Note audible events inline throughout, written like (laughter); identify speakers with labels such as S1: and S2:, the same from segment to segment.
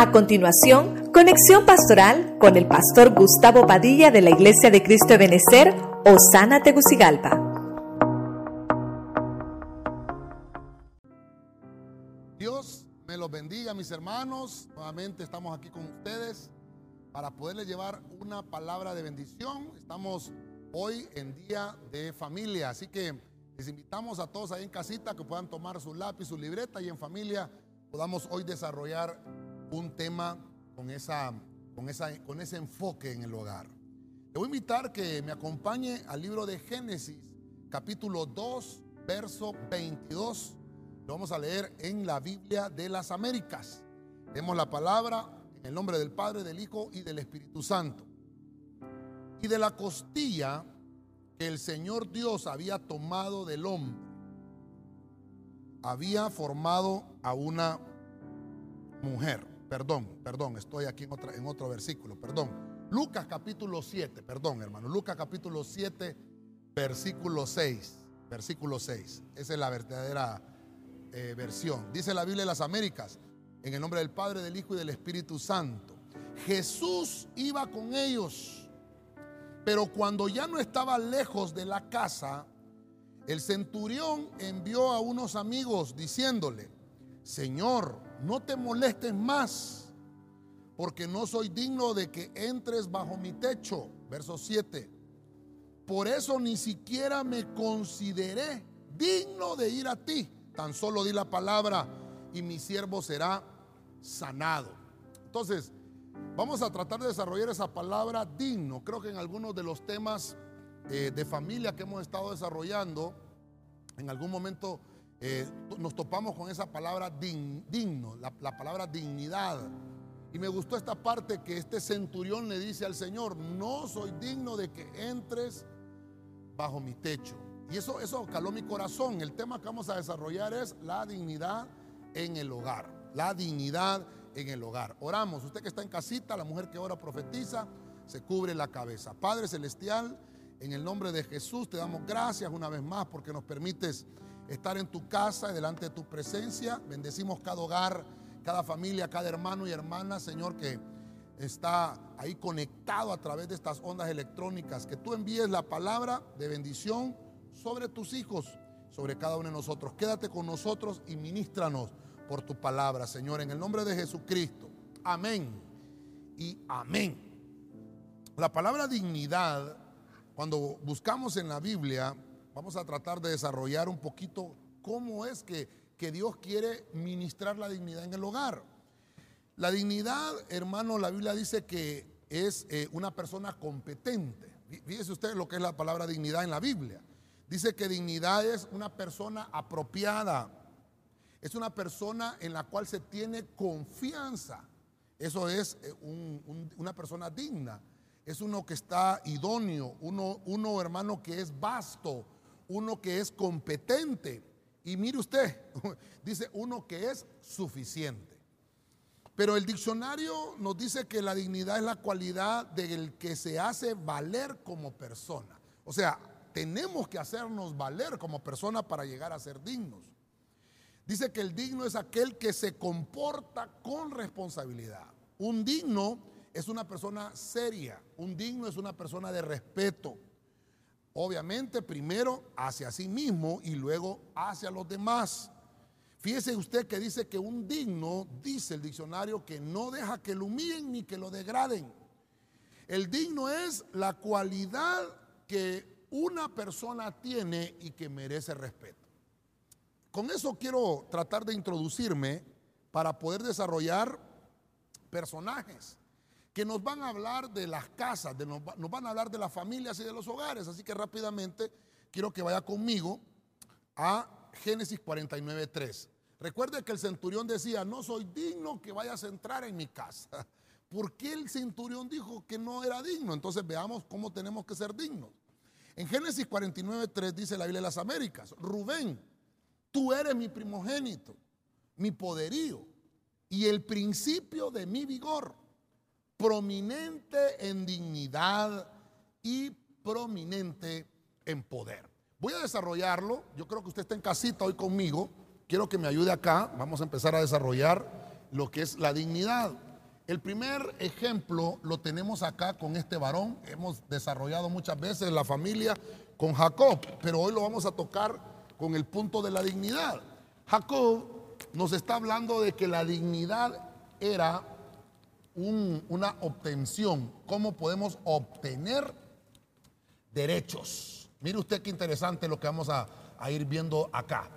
S1: A continuación, conexión pastoral con el pastor Gustavo Padilla de la Iglesia de Cristo de Benecer, Osana Tegucigalpa.
S2: Dios me los bendiga, mis hermanos. Nuevamente estamos aquí con ustedes para poderles llevar una palabra de bendición. Estamos hoy en día de familia, así que les invitamos a todos ahí en casita que puedan tomar su lápiz, su libreta y en familia podamos hoy desarrollar un tema con, esa, con, esa, con ese enfoque en el hogar. Le voy a invitar que me acompañe al libro de Génesis, capítulo 2, verso 22. Lo vamos a leer en la Biblia de las Américas. Leemos la palabra en el nombre del Padre, del Hijo y del Espíritu Santo. Y de la costilla que el Señor Dios había tomado del hombre, había formado a una mujer perdón, perdón, estoy aquí en, otro versículo, perdón. Lucas capítulo 7, perdón hermano, Lucas capítulo 7, versículo 6, versículo 6. Esa es la verdadera eh, versión. Dice la Biblia de las Américas, en el nombre del Padre, del Hijo y del Espíritu Santo. Jesús iba con ellos, pero cuando ya no estaba lejos de la casa, el centurión envió a unos amigos diciéndole, Señor, no te molestes más, porque no soy digno de que entres bajo mi techo. Verso 7. Por eso ni siquiera me consideré digno de ir a ti. Tan solo di la palabra y mi siervo será sanado. Entonces, vamos a tratar de desarrollar esa palabra digno. Creo que en algunos de los temas eh, de familia que hemos estado desarrollando, en algún momento eh, nos topamos con esa palabra digno, la, la palabra dignidad. Y me gustó esta parte que este centurión le dice al Señor, no soy digno de que entres bajo mi techo. Y eso, eso caló mi corazón. El tema que vamos a desarrollar es la dignidad en el hogar. La dignidad en el hogar. Oramos. Usted que está en casita, la mujer que ora profetiza, se cubre la cabeza. Padre Celestial, en el nombre de Jesús te damos gracias una vez más porque nos permites estar en tu casa y delante de tu presencia. Bendecimos cada hogar, cada familia, cada hermano y hermana, Señor, que está ahí conectado a través de estas ondas electrónicas. Que tú envíes la palabra de bendición sobre tus hijos, sobre cada uno de nosotros. Quédate con nosotros y ministranos por tu palabra, Señor, en el nombre de Jesucristo. Amén y amén. La palabra dignidad, cuando buscamos en la Biblia, vamos a tratar de desarrollar un poquito cómo es que, que Dios quiere ministrar la dignidad en el hogar. La dignidad, hermano, la Biblia dice que es eh, una persona competente. Fíjese usted lo que es la palabra dignidad en la Biblia. Dice que dignidad es una persona apropiada. Es una persona en la cual se tiene confianza. Eso es eh, una persona digna. Es uno que está idóneo, uno, uno hermano que es vasto, uno que es competente. Y mire usted, (laughs) dice uno que es suficiente. Pero el diccionario nos dice que la dignidad es la cualidad del que se hace valer como persona. O sea, tenemos que hacernos valer como persona para llegar a ser dignos. Dice que el digno es aquel que se comporta con responsabilidad. Un digno es una persona seria, un digno es una persona de respeto, Obviamente primero hacia sí mismo y luego hacia los demás. Fíjese usted que dice que un digno, dice el diccionario, que no deja que lo humillen ni que lo degraden. El digno es la cualidad que una persona tiene y que merece respeto. Con eso quiero tratar de introducirme para poder desarrollar personajes que nos van a hablar de las casas, de nos, van a hablar de las familias y de los hogares. Así que rápidamente quiero que vaya conmigo a Génesis 49.3. Recuerde que el centurión decía, no soy digno que vayas a entrar en mi casa. (laughs) ¿Por qué el centurión dijo que no era digno? Entonces veamos cómo tenemos que ser dignos. En Génesis 49.3 dice la Biblia de las Américas, Rubén, tú eres mi primogénito, mi poderío y el principio de mi vigor prominente en dignidad y prominente en poder. Voy a desarrollarlo. Yo creo que usted está en casita hoy conmigo. Quiero que me ayude acá. Vamos a empezar a desarrollar lo que es la dignidad. El primer ejemplo lo tenemos acá con este varón. Hemos desarrollado muchas veces la familia con Jacob, pero hoy lo vamos a tocar con el punto de la dignidad. Jacob nos está hablando de que la dignidad era una obtención, cómo podemos obtener derechos. Mire usted qué interesante lo que vamos a, ir viendo acá.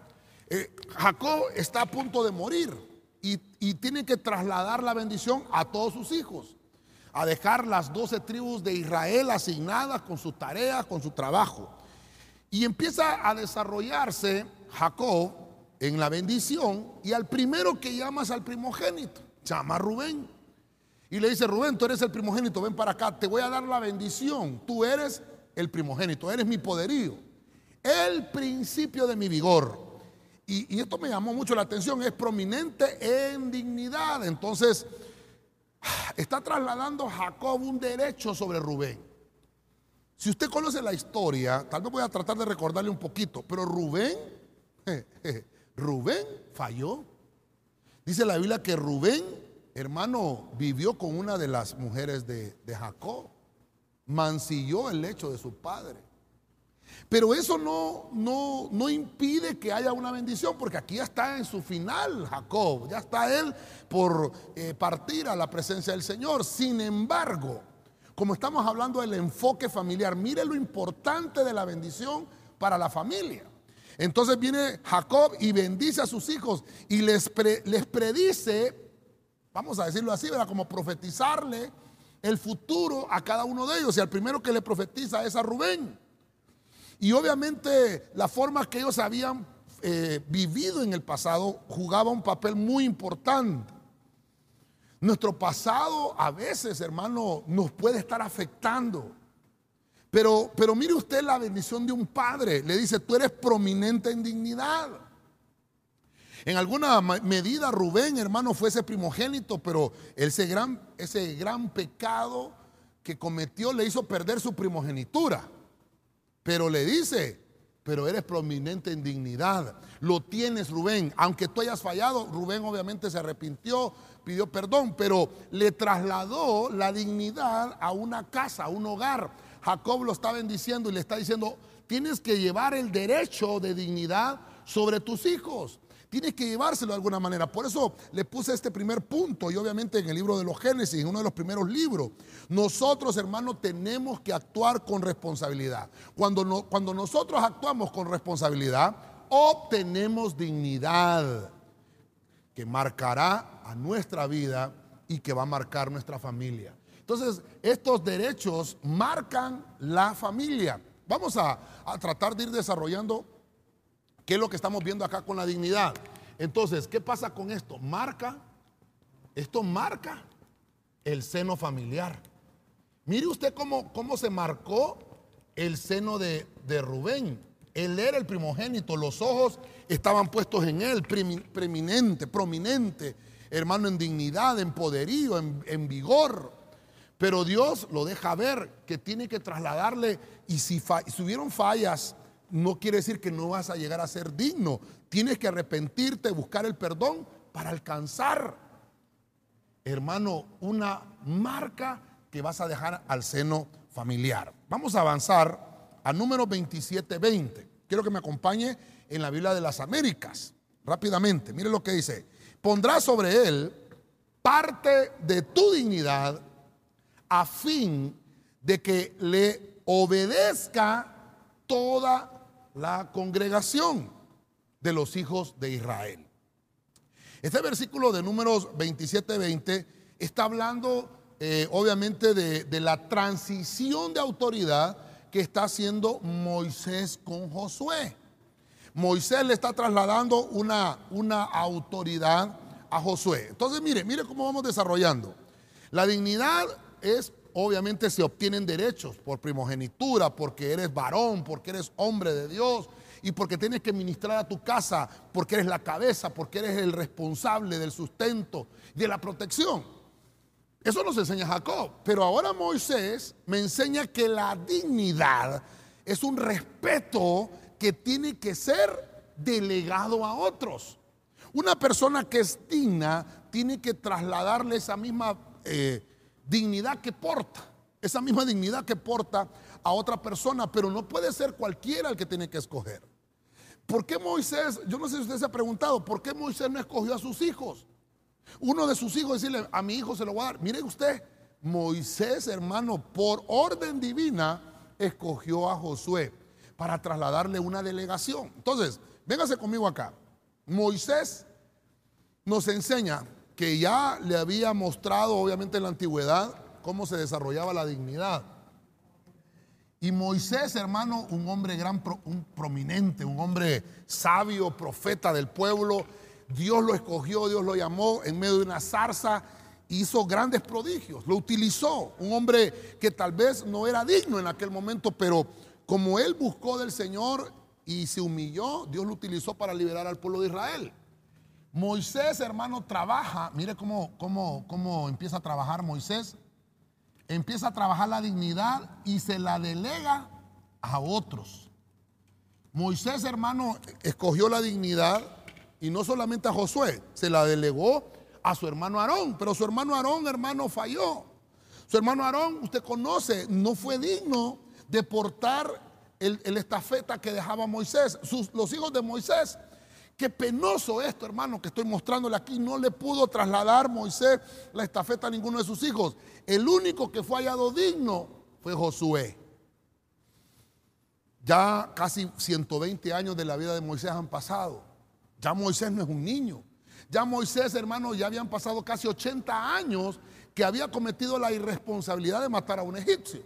S2: Eh, Jacob está a punto de morir y, tiene que trasladar la bendición a todos sus hijos, a dejar las doce tribus de Israel asignadas con sus tareas, con su trabajo. Y empieza a desarrollarse Jacob en la bendición y al primero que llamas al primogénito, llama a Rubén. Y le dice, Rubén, tú eres el primogénito, ven para acá, te voy a dar la bendición. Tú eres el primogénito, eres mi poderío, el principio de mi vigor. Y, esto me llamó mucho la atención, es prominente en dignidad. Entonces, está trasladando Jacob un derecho sobre Rubén. Si usted conoce la historia, tal vez voy a tratar de recordarle un poquito, pero Rubén, (laughs) Rubén falló. Dice la Biblia que Rubén hermano, vivió con una de las mujeres de, Jacob, mancilló el lecho de su padre. Pero eso no, no, no, impide que haya una bendición, porque aquí ya está en su final Jacob, ya está él por eh, partir a la presencia del Señor. Sin embargo, como estamos hablando del enfoque familiar, mire lo importante de la bendición para la familia. Entonces viene Jacob y bendice a sus hijos y les, les predice vamos a decirlo así, ¿verdad? Como profetizarle el futuro a cada uno de ellos. Y al primero que le profetiza es a Rubén. Y obviamente la forma que ellos habían eh, vivido en el pasado jugaba un papel muy importante. Nuestro pasado a veces, hermano, nos puede estar afectando. Pero, pero mire usted la bendición de un padre. Le dice, tú eres prominente en dignidad. En alguna medida Rubén, hermano, fue ese primogénito, pero ese gran, ese gran pecado que cometió le hizo perder su primogenitura. Pero le dice, pero eres prominente en dignidad. Lo tienes, Rubén. Aunque tú hayas fallado, Rubén obviamente se arrepintió, pidió perdón, pero le trasladó la dignidad a una casa, a un hogar. Jacob lo está bendiciendo y le está diciendo, tienes que llevar el derecho de dignidad sobre tus hijos. Tienes que llevárselo de alguna manera. Por eso le puse este primer punto y obviamente en el libro de los Génesis, en uno de los primeros libros. Nosotros, hermanos, tenemos que actuar con responsabilidad. Cuando, no, cuando nosotros actuamos con responsabilidad, obtenemos dignidad que marcará a nuestra vida y que va a marcar nuestra familia. Entonces, estos derechos marcan la familia. Vamos a, a tratar de ir desarrollando ¿Qué es lo que estamos viendo acá con la dignidad? Entonces, ¿qué pasa con esto? Marca, esto marca el seno familiar. Mire usted cómo, cómo se marcó el seno de, Rubén. Él era el primogénito, los ojos estaban puestos en él, preeminente, prominente, hermano, en dignidad, en poderío, en, vigor. Pero Dios lo deja ver que tiene que trasladarle, y si, si hubieron fallas no quiere decir que no vas a llegar a ser digno. Tienes que arrepentirte, buscar el perdón para alcanzar, hermano, una marca que vas a dejar al seno familiar. Vamos a avanzar a número 2720. Quiero que me acompañe en la Biblia de las Américas. Rápidamente, mire lo que dice. Pondrá sobre él parte de tu dignidad a fin de que le obedezca toda la congregación de los hijos de Israel. Este versículo de números 27-20 está hablando eh, obviamente de, la transición de autoridad que está haciendo Moisés con Josué. Moisés le está trasladando una, una autoridad a Josué. Entonces, mire, mire cómo vamos desarrollando. La dignidad es obviamente se obtienen derechos por primogenitura, porque eres varón, porque eres hombre de Dios y porque tienes que ministrar a tu casa, porque eres la cabeza, porque eres el responsable del sustento, de la protección. Eso nos enseña Jacob. Pero ahora Moisés me enseña que la dignidad es un respeto que tiene que ser delegado a otros. Una persona que es digna tiene que trasladarle esa misma eh, dignidad que porta, esa misma dignidad que porta a otra persona, pero no puede ser cualquiera el que tiene que escoger. ¿Por qué Moisés, yo no sé si usted se ha preguntado, ¿por qué Moisés no escogió a sus hijos? Uno de sus hijos decirle, a mi hijo se lo voy a dar. Mire usted, Moisés, hermano, por orden divina, escogió a Josué para trasladarle una delegación. Entonces, véngase conmigo acá. Moisés nos enseña que ya le había mostrado, obviamente, en la antigüedad, cómo se desarrollaba la dignidad. Y Moisés, hermano, un hombre gran, un prominente, un hombre sabio, profeta del pueblo, Dios lo escogió, Dios lo llamó en medio de una zarza, hizo grandes prodigios, lo utilizó, un hombre que tal vez no era digno en aquel momento, pero como él buscó del Señor y se humilló, Dios lo utilizó para liberar al pueblo de Israel. Moisés, hermano, trabaja, mire cómo, cómo, cómo empieza a trabajar Moisés empieza a trabajar la dignidad y se la delega a otros. Moisés, hermano, escogió la dignidad y no solamente a Josué, se la delegó a su hermano Aarón, pero su hermano Aarón, hermano, falló. Su hermano Aarón, usted conoce, no fue digno de portar el, estafeta que dejaba Moisés. los hijos de Moisés Qué penoso esto, hermano, que estoy mostrándole aquí. No le pudo trasladar Moisés la estafeta a ninguno de sus hijos. El único que fue hallado digno fue Josué. Ya casi 120 años de la vida de Moisés han pasado. Ya Moisés no es un niño. Ya Moisés, hermano, ya habían pasado casi 80 años que había cometido la irresponsabilidad de matar a un egipcio.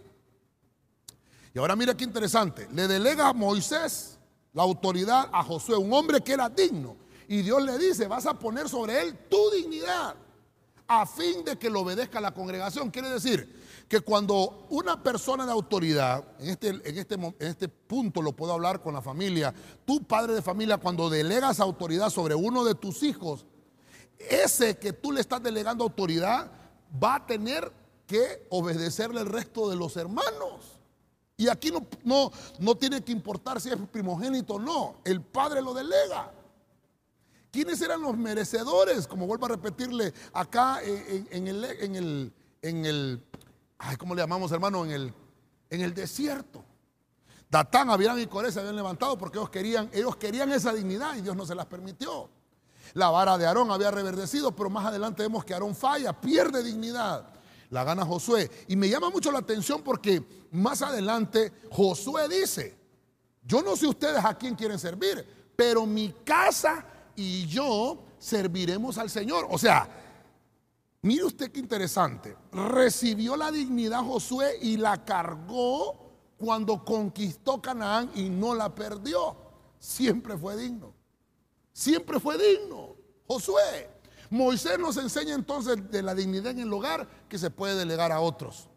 S2: Y ahora mira qué interesante. Le delega a Moisés la autoridad a Josué, un hombre que era digno. Y Dios le dice, vas a poner sobre él tu dignidad a fin de que lo obedezca la congregación. Quiere decir que cuando una persona de autoridad, en este, en este, en este punto lo puedo hablar con la familia, tú padre de familia, cuando delegas autoridad sobre uno de tus hijos, ese que tú le estás delegando autoridad va a tener que obedecerle el resto de los hermanos. Y aquí no, no, no tiene que importar si es primogénito o no. El padre lo delega. ¿Quiénes eran los merecedores? Como vuelvo a repetirle acá en, el, en el, en el, ay, ¿cómo le llamamos hermano? En el, en el desierto. Datán, Abiram y Coré se habían levantado porque ellos querían, ellos querían esa dignidad y Dios no se las permitió. La vara de Aarón había reverdecido, pero más adelante vemos que Aarón falla, pierde dignidad la gana Josué. Y me llama mucho la atención porque más adelante Josué dice, yo no sé ustedes a quién quieren servir, pero mi casa y yo serviremos al Señor. O sea, mire usted qué interesante. Recibió la dignidad Josué y la cargó cuando conquistó Canaán y no la perdió. Siempre fue digno. Siempre fue digno. Josué. Moisés nos enseña entonces de la dignidad en el hogar que se puede delegar a otros.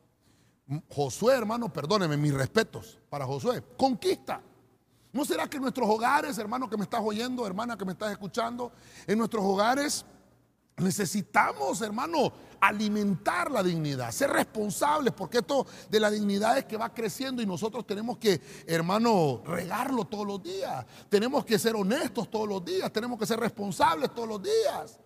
S2: Josué, hermano, perdóneme, mis respetos para Josué. Conquista. ¿No será que en nuestros hogares, hermano que me estás oyendo, hermana que me estás escuchando, en nuestros hogares necesitamos, hermano, alimentar la dignidad, ser responsables, porque esto de la dignidad es que va creciendo y nosotros tenemos que, hermano, regarlo todos los días. Tenemos que ser honestos todos los días, tenemos que ser responsables todos los días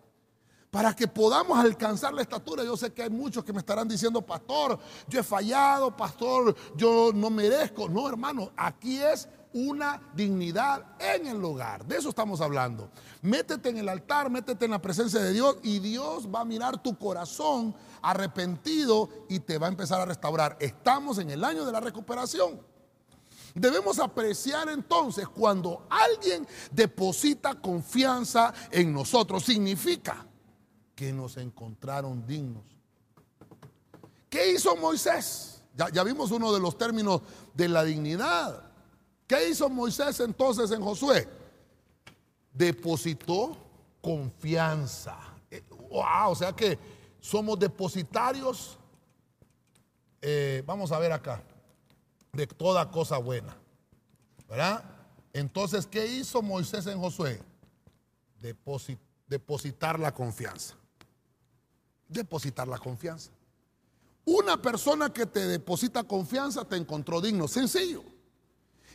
S2: para que podamos alcanzar la estatura. Yo sé que hay muchos que me estarán diciendo, pastor, yo he fallado, pastor, yo no merezco. No, hermano, aquí es una dignidad en el hogar. De eso estamos hablando. Métete en el altar, métete en la presencia de Dios y Dios va a mirar tu corazón arrepentido y te va a empezar a restaurar. Estamos en el año de la recuperación. Debemos apreciar entonces cuando alguien deposita confianza en nosotros. Significa que nos encontraron dignos. ¿Qué hizo Moisés? Ya, vimos uno de los términos de la dignidad. ¿Qué hizo Moisés entonces en Josué? Depositó confianza. Eh, o sea que somos depositarios, eh, vamos a ver acá, de toda cosa buena. ¿Verdad? Entonces, ¿qué hizo Moisés en Josué? depositar la confianza depositar la confianza. Una persona que te deposita confianza te encontró digno, sencillo.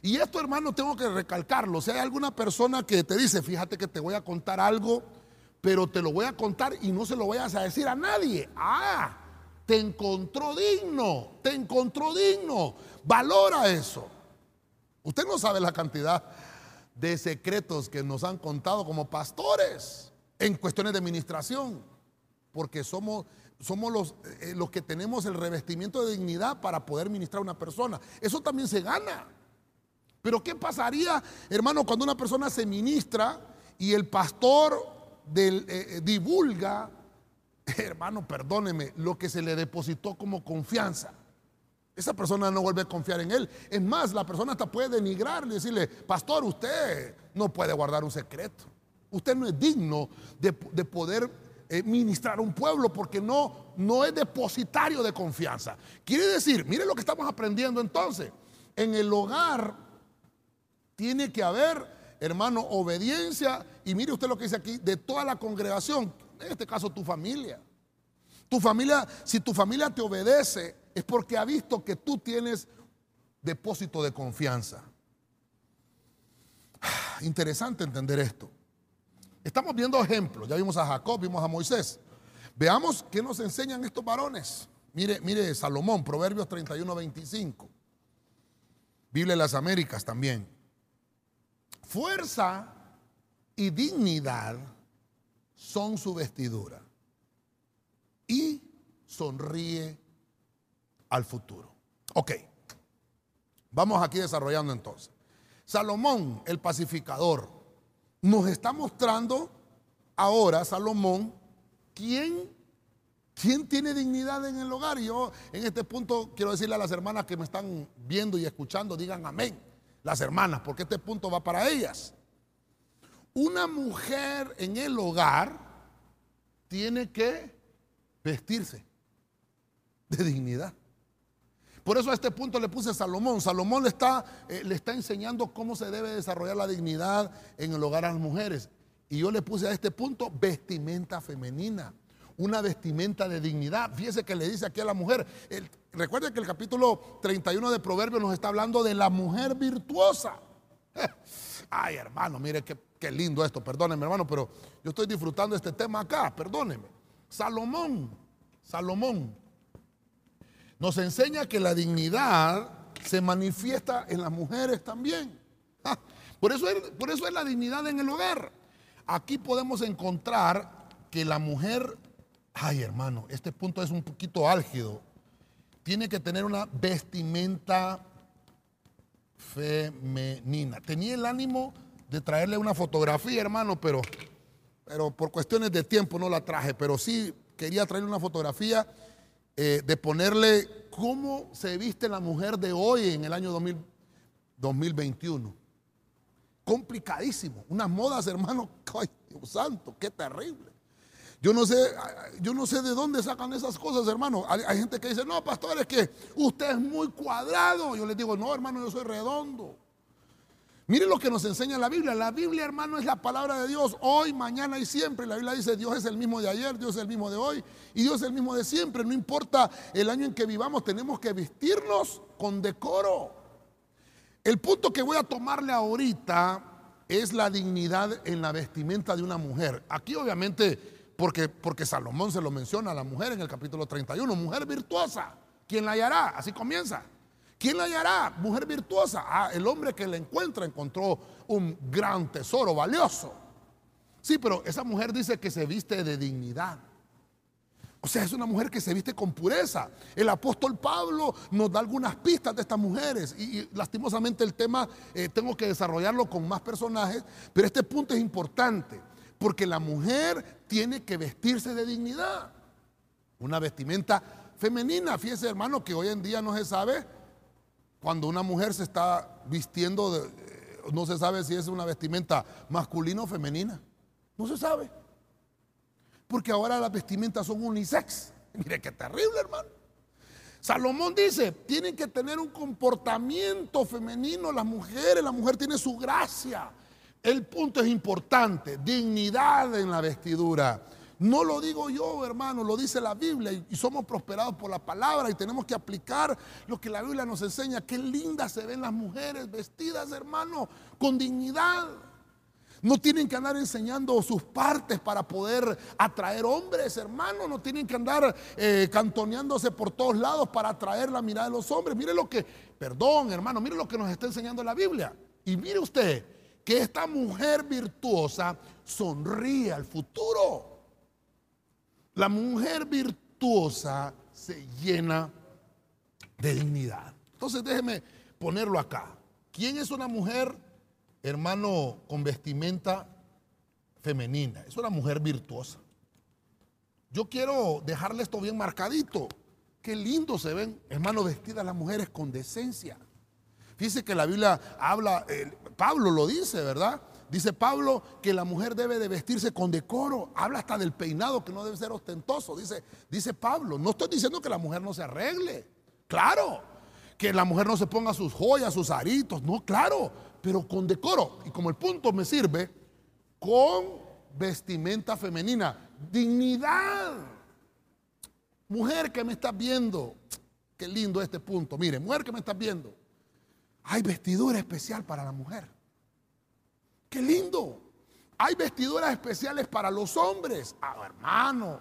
S2: Y esto, hermano, tengo que recalcarlo. Si hay alguna persona que te dice, fíjate que te voy a contar algo, pero te lo voy a contar y no se lo vayas a decir a nadie. Ah, te encontró digno, te encontró digno. Valora eso. Usted no sabe la cantidad de secretos que nos han contado como pastores en cuestiones de administración, porque somos, somos los, eh, los que tenemos el revestimiento de dignidad para poder ministrar a una persona. Eso también se gana. Pero ¿qué pasaría, hermano, cuando una persona se ministra y el pastor del, eh, eh, divulga, (laughs) hermano, perdóneme, lo que se le depositó como confianza? Esa persona no vuelve a confiar en él. Es más, la persona hasta puede denigrarle y decirle, pastor, usted no puede guardar un secreto. Usted no es digno de, poder eh, ministrar a un pueblo porque no, no es depositario de confianza. Quiere decir, mire lo que estamos aprendiendo entonces. En el hogar tiene que haber, hermano, obediencia. Y mire usted lo que dice aquí, de toda la congregación, en este caso tu familia. Tu familia, si tu familia te obedece, es porque ha visto que tú tienes depósito de confianza. (sighs) Interesante entender esto. Estamos viendo ejemplos. Ya vimos a Jacob, vimos a Moisés. Veamos qué nos enseñan estos varones. Mire, mire Salomón, Proverbios 31, 25. Biblia de las Américas también. Fuerza y dignidad son su vestidura. Y sonríe al futuro. Ok, vamos aquí desarrollando entonces. Salomón, el pacificador, nos está mostrando ahora, Salomón, quién, quién tiene dignidad en el hogar. Y yo en este punto quiero decirle a las hermanas que me están viendo y escuchando, digan amén. Las hermanas, porque este punto va para ellas. Una mujer en el hogar tiene que vestirse de dignidad. Por eso a este punto le puse Salomón. Salomón le está, eh, le está enseñando cómo se debe desarrollar la dignidad en el hogar a las mujeres. Y yo le puse a este punto vestimenta femenina, una vestimenta de dignidad. Fíjese que le dice aquí a la mujer, recuerde que el capítulo 31 de Proverbios nos está hablando de la mujer virtuosa. (laughs) Ay, hermano, mire qué, qué lindo esto, perdóneme, hermano, pero yo estoy disfrutando este tema acá, perdóneme. Salomón, Salomón nos enseña que la dignidad se manifiesta en las mujeres también. (laughs) Ah, por, eso es, por eso es la dignidad en el hogar. Aquí podemos encontrar que la mujer, ay hermano, este punto es un poquito álgido, tiene que tener una vestimenta femenina. Tenía el ánimo de traerle una fotografía, hermano, pero, pero por cuestiones de tiempo no la traje, pero sí quería traerle una fotografía eh, de ponerle cómo se viste la mujer de hoy en el año 2021. Complicadísimo. Unas modas, hermano, (laughs) ay, Dios santo, qué terrible. Yo no sé, yo no sé de dónde sacan esas cosas, hermano. Hay, hay, gente que dice, no, pastor, es que usted es muy cuadrado. Yo les digo, no, hermano, yo soy redondo. Mire lo que nos enseña la Biblia. La Biblia, hermano, es la palabra de Dios hoy, mañana y siempre. La Biblia dice, Dios es el mismo de ayer, Dios es el mismo de hoy y Dios es el mismo de siempre. No importa el año en que vivamos, tenemos que vestirnos con decoro. El punto que voy a tomarle ahorita es la dignidad en la vestimenta de una mujer. Aquí obviamente, porque, porque Salomón se lo menciona a la mujer en el capítulo 31, mujer virtuosa, ¿quién la hallará? Así comienza. ¿Quién la hallará? Mujer virtuosa. Ah, el hombre que la encuentra encontró un gran tesoro valioso. Sí, pero esa mujer dice que se viste de dignidad. O sea, es una mujer que se viste con pureza. El apóstol Pablo nos da algunas pistas de estas mujeres y, lastimosamente el tema eh, tengo que desarrollarlo con más personajes, pero este punto es importante porque la mujer tiene que vestirse de dignidad. Una vestimenta femenina. Fíjese hermano que hoy en día no se sabe cuando una mujer se está vistiendo, eh, no se sabe si es una vestimenta masculina o femenina. No se sabe. Porque ahora las vestimentas son unisex. (laughs) Mire qué terrible, hermano. Salomón dice, tienen que tener un comportamiento femenino las mujeres, la mujer tiene su gracia. El punto es importante, dignidad en la vestidura. No lo digo yo, hermano, lo dice la Biblia y, somos prosperados por la palabra y tenemos que aplicar lo que la Biblia nos enseña. Qué lindas se ven las mujeres vestidas, hermano, con dignidad. No tienen que andar enseñando sus partes para poder atraer hombres, hermano. No tienen que andar eh, cantoneándose por todos lados para atraer la mirada de los hombres. Mire lo que, perdón, hermano, mire lo que nos está enseñando la Biblia. Y mire usted que esta mujer virtuosa sonríe al futuro. La mujer virtuosa se llena de dignidad. Entonces déjeme ponerlo acá. ¿Quién es una mujer, hermano, con vestimenta femenina? Es una mujer virtuosa. Yo quiero dejarle esto bien marcadito. Qué lindo se ven, hermano, vestidas las mujeres con decencia. Fíjese que la Biblia habla, eh, Pablo lo dice, ¿verdad? Dice Pablo que la mujer debe de vestirse con decoro. Habla hasta del peinado que no debe ser ostentoso. Dice, dice Pablo. No estoy diciendo que la mujer no se arregle. Claro. Que la mujer no se ponga sus joyas, sus aritos. No, claro. Pero con decoro. Y como el punto me sirve, con vestimenta femenina. Dignidad. Mujer que me estás viendo. Qué lindo este punto. Mire, mujer que me estás viendo. Hay vestidura especial para la mujer. Qué lindo. Hay vestiduras especiales para los hombres. Ah, hermano.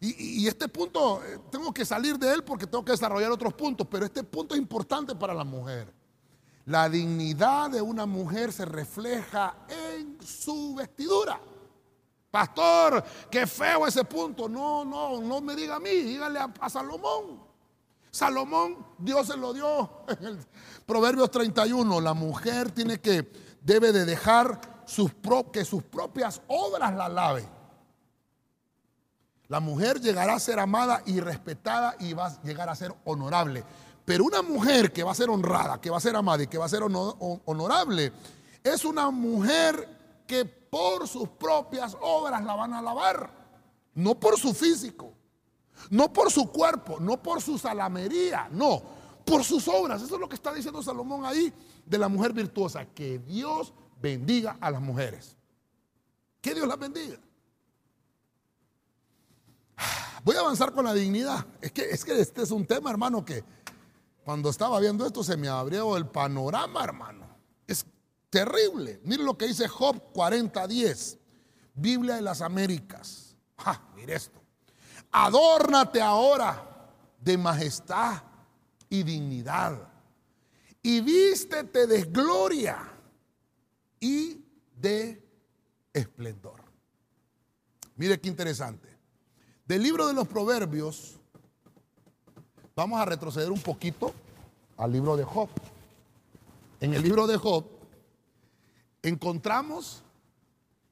S2: Y, este punto, eh, tengo que salir de él porque tengo que desarrollar otros puntos, pero este punto es importante para la mujer. La dignidad de una mujer se refleja en su vestidura. Pastor, qué feo ese punto. No, no, no me diga a mí, dígale a, a Salomón. Salomón, Dios se lo dio en el Proverbios 31. La mujer tiene que debe de dejar que sus propias obras la laven. La mujer llegará a ser amada y respetada y va a llegar a ser honorable. Pero una mujer que va a ser honrada, que va a ser amada y que va a ser honorable, es una mujer que por sus propias obras la van a lavar. No por su físico, no por su cuerpo, no por su salamería, no, por sus obras. Eso es lo que está diciendo Salomón ahí de la mujer virtuosa. Que Dios bendiga a las mujeres. Que Dios las bendiga. Voy a avanzar con la dignidad. Es que, es que este es un tema, hermano, que cuando estaba viendo esto se me abrió el panorama, hermano. Es terrible. Mire lo que dice Job 40:10, Biblia de las Américas. mire esto. Adórnate ahora de majestad y dignidad y vístete de gloria y de esplendor. Mire qué interesante. Del libro de los proverbios, vamos a retroceder un poquito al libro de Job. En el libro de Job encontramos,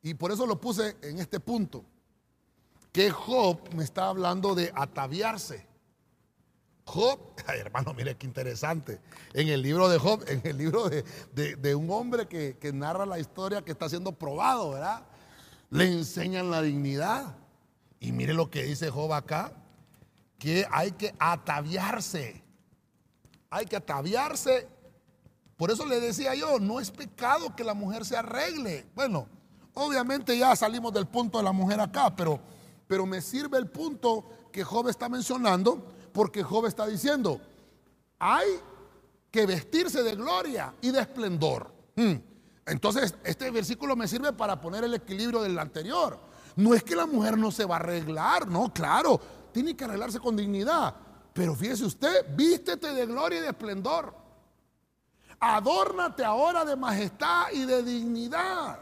S2: y por eso lo puse en este punto, que Job me está hablando de ataviarse. Job, (laughs) hermano, mire qué interesante. En el libro de Job, en el libro de, un hombre que, que, narra la historia que está siendo probado, ¿verdad? Le enseñan la dignidad. Y mire lo que dice Job acá, que hay que ataviarse. Hay que ataviarse. Por eso le decía yo, no es pecado que la mujer se arregle. Bueno, obviamente ya salimos del punto de la mujer acá, pero, pero me sirve el punto que Job está mencionando porque Job está diciendo, hay que vestirse de gloria y de esplendor. Hmm. Entonces, este versículo me sirve para poner el equilibrio del anterior. No es que la mujer no se va a arreglar, no, claro, tiene que arreglarse con dignidad. Pero fíjese usted, vístete de gloria y de esplendor. Adórnate ahora de majestad y de dignidad.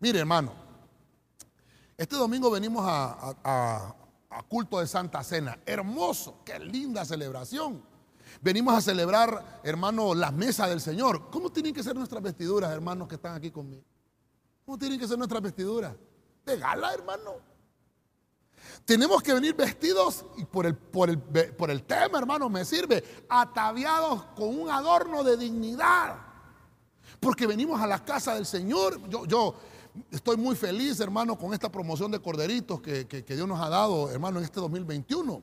S2: Mire, hermano, este domingo venimos a, a culto de Santa Cena. Hermoso, qué linda celebración. Venimos a celebrar, hermano, la mesa del Señor. ¿Cómo tienen que ser nuestras vestiduras, hermanos que están aquí conmigo? ¿Cómo tienen que ser nuestras vestiduras? De gala, hermano. Tenemos que venir vestidos, y por el, por el, por el tema, hermano, me sirve, ataviados con un adorno de dignidad. Porque venimos a la casa del Señor. Yo, yo, estoy muy feliz, hermano, con esta promoción de corderitos que, Dios nos ha dado, hermano, en este 2021.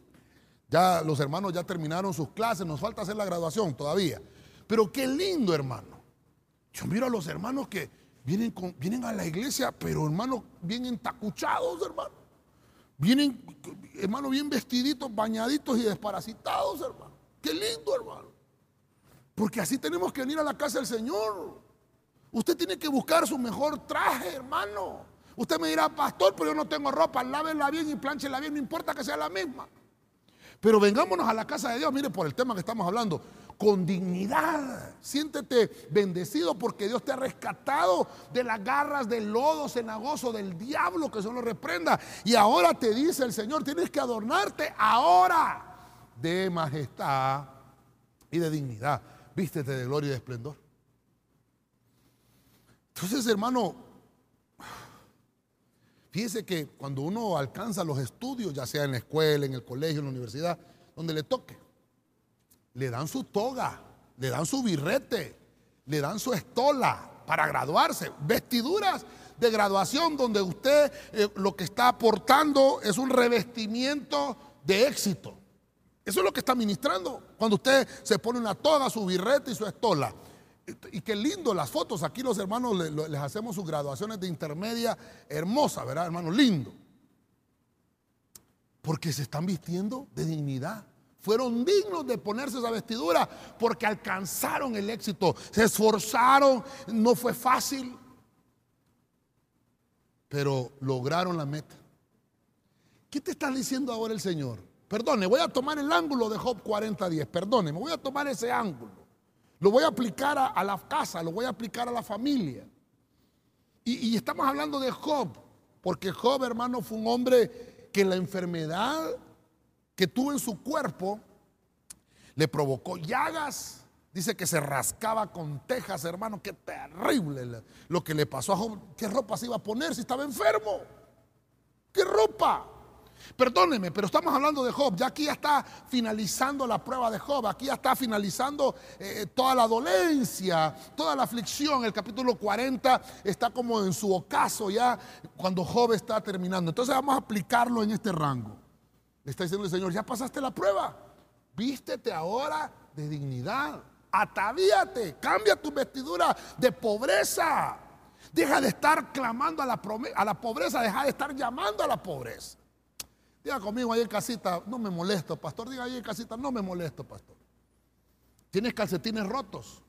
S2: Ya los hermanos ya terminaron sus clases, nos falta hacer la graduación todavía. Pero qué lindo, hermano. Yo miro a los hermanos que vienen, vienen a la iglesia, pero hermanos, bien entacuchados, hermano. Vienen, hermano, bien vestiditos, bañaditos y desparasitados, hermano. Qué lindo, hermano. Porque así tenemos que venir a la casa del Señor. Usted tiene que buscar su mejor traje, hermano. Usted me dirá, pastor, pero yo no tengo ropa, lávela bien y planchela bien, no importa que sea la misma. Pero vengámonos a la casa de Dios, mire por el tema que estamos hablando, con dignidad. Siéntete bendecido porque Dios te ha rescatado de las garras del lodo cenagoso del diablo que se lo reprenda. Y ahora te dice el Señor, tienes que adornarte ahora de majestad y de dignidad. Vístete de gloria y de esplendor. Entonces, hermano, fíjese que cuando uno alcanza los estudios, ya sea en la escuela, en el colegio, en la universidad, donde le toque, le dan su toga, le dan su birrete, le dan su estola para graduarse, vestiduras de graduación donde usted eh, lo que está aportando es un revestimiento de éxito. Eso es lo que está ministrando. Cuando usted se pone una toga, su birrete y su estola. Y qué lindo las fotos. Aquí los hermanos les, hacemos sus graduaciones de intermedia hermosa, ¿verdad, hermano? Lindo. Porque se están vistiendo de dignidad. Fueron dignos de ponerse esa vestidura porque alcanzaron el éxito. Se esforzaron, no fue fácil, pero lograron la meta. ¿Qué te está diciendo ahora el Señor? Perdone, voy a tomar el ángulo de Job 40-10. Perdone, me voy a tomar ese ángulo. Lo voy a aplicar a, la casa, lo voy a aplicar a la familia. Y, y estamos hablando de Job, porque Job, hermano, fue un hombre que la enfermedad que tuvo en su cuerpo le provocó llagas. Dice que se rascaba con tejas, hermano. Qué terrible lo que le pasó a Job. ¿Qué ropa se iba a poner si estaba enfermo? ¿Qué ropa? Perdóneme, pero estamos hablando de Job. Ya aquí ya está finalizando la prueba de Job. Aquí ya está finalizando eh, toda la dolencia, toda la aflicción. El capítulo 40 está como en su ocaso ya cuando Job está terminando. Entonces vamos a aplicarlo en este rango. Le está diciendo el Señor, ya pasaste la prueba. Vístete ahora de dignidad. Atavíate, cambia tu vestidura de pobreza. Deja de estar clamando a la, a la pobreza, deja de estar llamando a la pobreza. Diga conmigo ahí en casita, no me molesto, pastor. Diga ahí en casita, no me molesto, pastor. Tienes calcetines rotos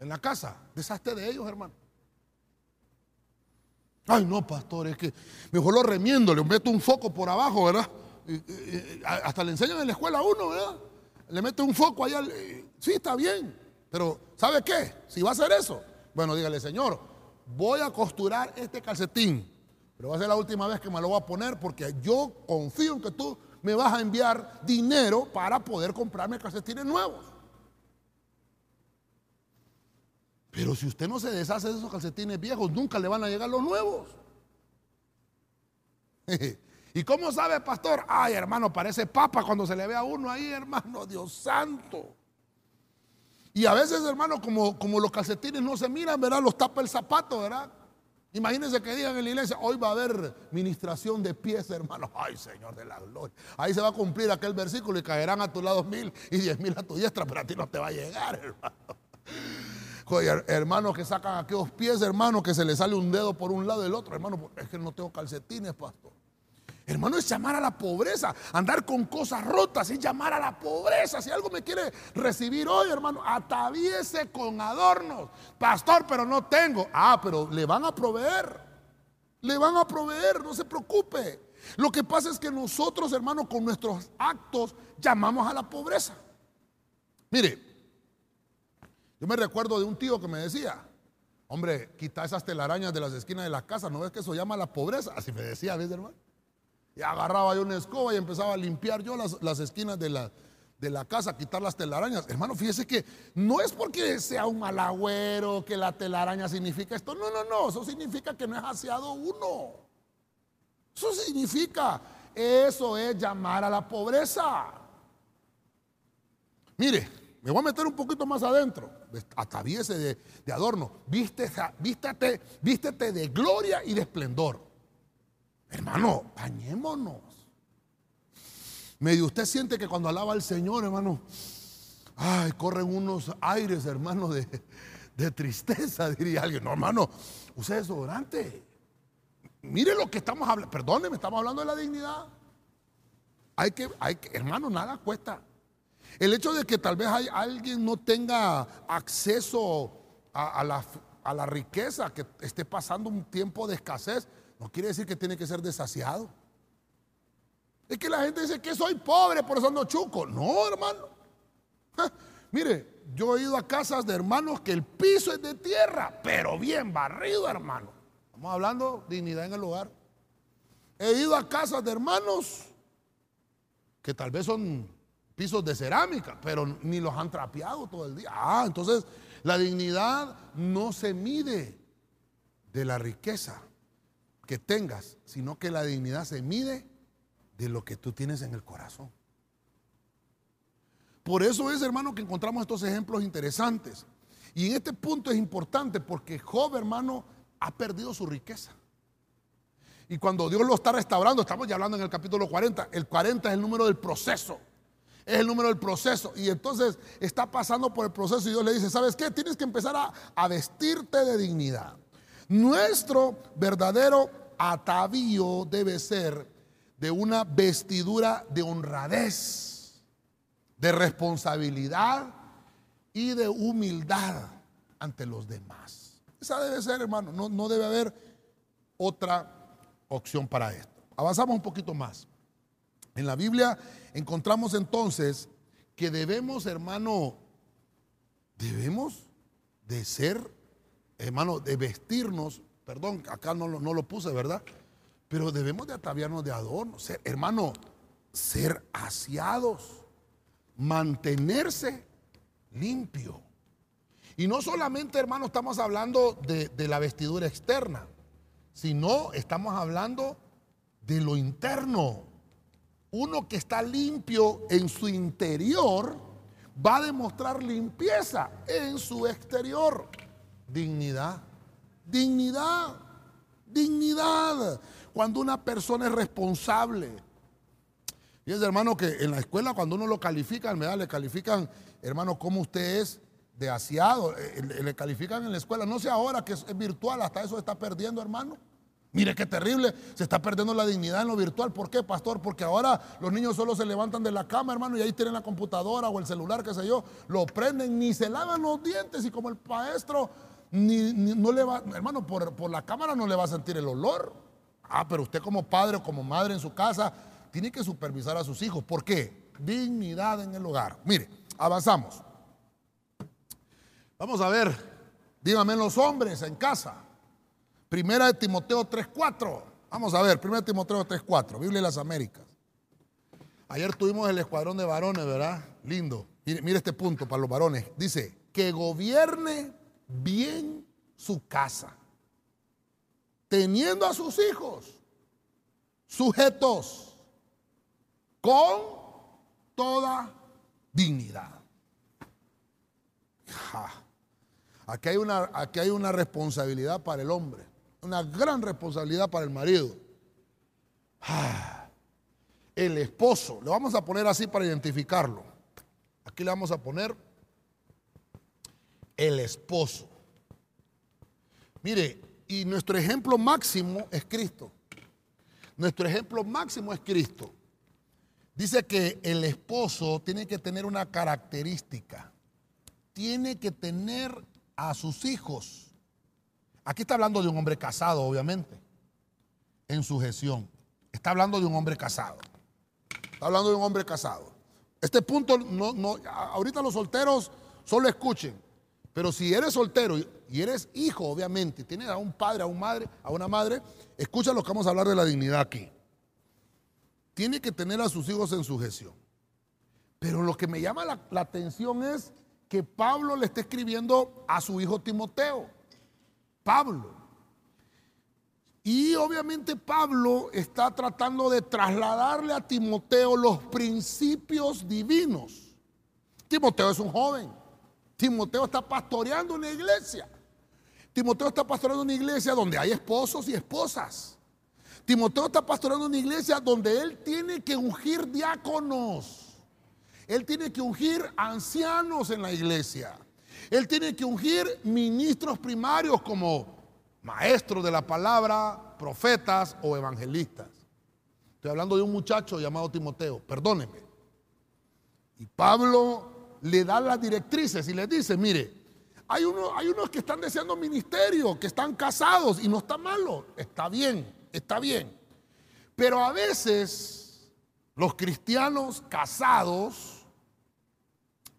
S2: en la casa, deshazte de ellos, hermano. Ay, no, pastor, es que mejor lo remiendo, le meto un foco por abajo, ¿verdad? hasta le enseñan en la escuela a uno, ¿verdad? Le mete un foco allá. Sí, está bien. Pero, ¿sabe qué? Si va a hacer eso, bueno, dígale, Señor, voy a costurar este calcetín pero va a ser la última vez que me lo voy a poner porque yo confío en que tú me vas a enviar dinero para poder comprarme calcetines nuevos. Pero si usted no se deshace de esos calcetines viejos, nunca le van a llegar los nuevos. (laughs) ¿Y cómo sabe, pastor? Ay, hermano, parece papa cuando se le ve a uno ahí, hermano, Dios santo. Y a veces, hermano, como, como los calcetines no se miran, ¿verdad? Los tapa el zapato, ¿verdad? Imagínense que digan en la iglesia, hoy va a haber ministración de pies, hermano. Ay, Señor de la gloria. Ahí se va a cumplir aquel versículo y caerán a tu lado mil y diez mil a tu diestra, pero a ti no te va a llegar, hermano. Oye, hermanos que sacan aquellos pies, hermano, que se le sale un dedo por un lado del otro. Hermano, es que no tengo calcetines, pastor. Hermano, es llamar a la pobreza. Andar con cosas rotas es llamar a la pobreza. Si algo me quiere recibir hoy, hermano, ataviese con adornos. Pastor, pero no tengo. Ah, pero le van a proveer. Le van a proveer, no se preocupe. Lo que pasa es que nosotros, hermano, con nuestros actos llamamos a la pobreza. Mire, yo me recuerdo de un tío que me decía, hombre, quita esas telarañas de las esquinas de la casa, ¿no ves que eso llama a la pobreza? Así me decía, ¿ves, hermano? Y agarraba yo una escoba y empezaba a limpiar yo las, esquinas de la, de la casa, quitar las telarañas. Hermano, fíjese que no es porque sea un malagüero que la telaraña significa esto. No, no, no. Eso significa que no es aseado uno. Eso significa, eso es llamar a la pobreza. Mire, me voy a meter un poquito más adentro. Ataviese de, de adorno. vístete, vístete de gloria y de esplendor. Hermano, bañémonos. Medio usted siente que cuando alaba al Señor, hermano, ay, corren unos aires, hermano, de, tristeza, (laughs) diría alguien. No, hermano, use desodorante. Mire lo que estamos hablando. Perdóneme, estamos hablando de la dignidad. Hay que, hay que, hermano, nada cuesta. El hecho de que tal vez hay, alguien no tenga acceso a, la, a la riqueza, que esté pasando un tiempo de escasez, no quiere decir que tiene que ser desasiado. Es que la gente dice que soy pobre, por eso ando chuco. No, hermano. mire, yo he ido a casas de hermanos que el piso es de tierra, pero bien barrido, hermano. Estamos hablando de dignidad en el hogar. He ido a casas de hermanos que tal vez son pisos de cerámica, pero ni los han trapeado todo el día. Ah, entonces la dignidad no se mide de la riqueza que tengas, sino que la dignidad se mide de lo que tú tienes en el corazón. Por eso es, hermano, que encontramos estos ejemplos interesantes. Y en este punto es importante porque Job, hermano, ha perdido su riqueza. Y cuando Dios lo está restaurando, estamos ya hablando en el capítulo 40, el 40 es el número del proceso. Es el número del proceso. Y entonces está pasando por el proceso y Dios le dice, ¿sabes qué? Tienes que empezar a, a vestirte de dignidad. Nuestro verdadero atavío debe ser de una vestidura de honradez de responsabilidad y de humildad ante los demás. Esa debe ser, hermano, no, no debe haber otra opción para esto. Avanzamos un poquito más. En la Biblia encontramos entonces que debemos, hermano, debemos de ser, hermano, de vestirnos, perdón, acá no, no lo puse, ¿verdad? Pero debemos de ataviarnos de adorno, ser, hermano, ser asiados mantenerse limpio. Y no solamente, hermano, estamos hablando de, la vestidura externa, sino estamos hablando de lo interno. Uno que está limpio en su interior va a demostrar limpieza en su exterior. Dignidad, dignidad, dignidad. Cuando una persona es responsable, es hermano que en la escuela cuando uno lo califican, le califican, hermano, cómo usted es de asiado, eh, eh, le califican en la escuela, no sé ahora que es, virtual, hasta eso está perdiendo, hermano. Mire qué terrible, se está perdiendo la dignidad en lo virtual. ¿Por qué, pastor? Porque ahora los niños solo se levantan de la cama, hermano, y ahí tienen la computadora o el celular, qué sé yo, lo prenden, ni se lavan los dientes y como el maestro ni, no le va, hermano, por, por la cámara no le va a sentir el olor. Ah, pero usted como padre o como madre en su casa tiene que supervisar a sus hijos. ¿Por qué? Dignidad en el hogar. Mire, avanzamos. Vamos a ver, díganme los hombres en casa. Primera de Timoteo 3.4. Vamos a ver, primera de Timoteo 3.4, Biblia de las Américas. Ayer tuvimos el escuadrón de varones, ¿verdad? Lindo. Mire, mire este punto para los varones. Dice, que gobierne bien su casa, teniendo a sus hijos sujetos con toda dignidad. Aquí, hay una, aquí hay una responsabilidad para el hombre, una gran responsabilidad para el marido. El esposo, le vamos a poner así para identificarlo. Aquí le vamos a poner el esposo. Mire, y nuestro ejemplo máximo es Cristo. Nuestro ejemplo máximo es Cristo. Dice que el esposo tiene que tener una característica. Tiene que tener a sus hijos. Aquí está hablando de un hombre casado, obviamente, en sujeción. Está hablando de un hombre casado. Está hablando de un hombre casado. Este punto, no, no, ahorita los solteros solo escuchen. Pero si eres soltero y eres hijo, obviamente, tienes a un padre, a una madre, a una madre, escucha lo que vamos a hablar de la dignidad aquí tiene que tener a sus hijos en sujeción. Pero lo que me llama la, atención es que Pablo le está escribiendo a su hijo Timoteo. Pablo. Y obviamente Pablo está tratando de trasladarle a Timoteo los principios divinos. Timoteo es un joven. Timoteo está pastoreando una iglesia. Timoteo está pastoreando una iglesia donde hay esposos y esposas. Timoteo está pastoreando una iglesia donde él tiene que ungir diáconos. Él tiene que ungir ancianos en la iglesia. Él tiene que ungir ministros primarios como maestros de la palabra, profetas o evangelistas. Estoy hablando de un muchacho llamado Timoteo, perdóneme. Y Pablo le da las directrices y le dice, mire, hay, hay unos que están deseando ministerio, que están casados y no está malo, está bien, está bien. Pero a veces los cristianos casados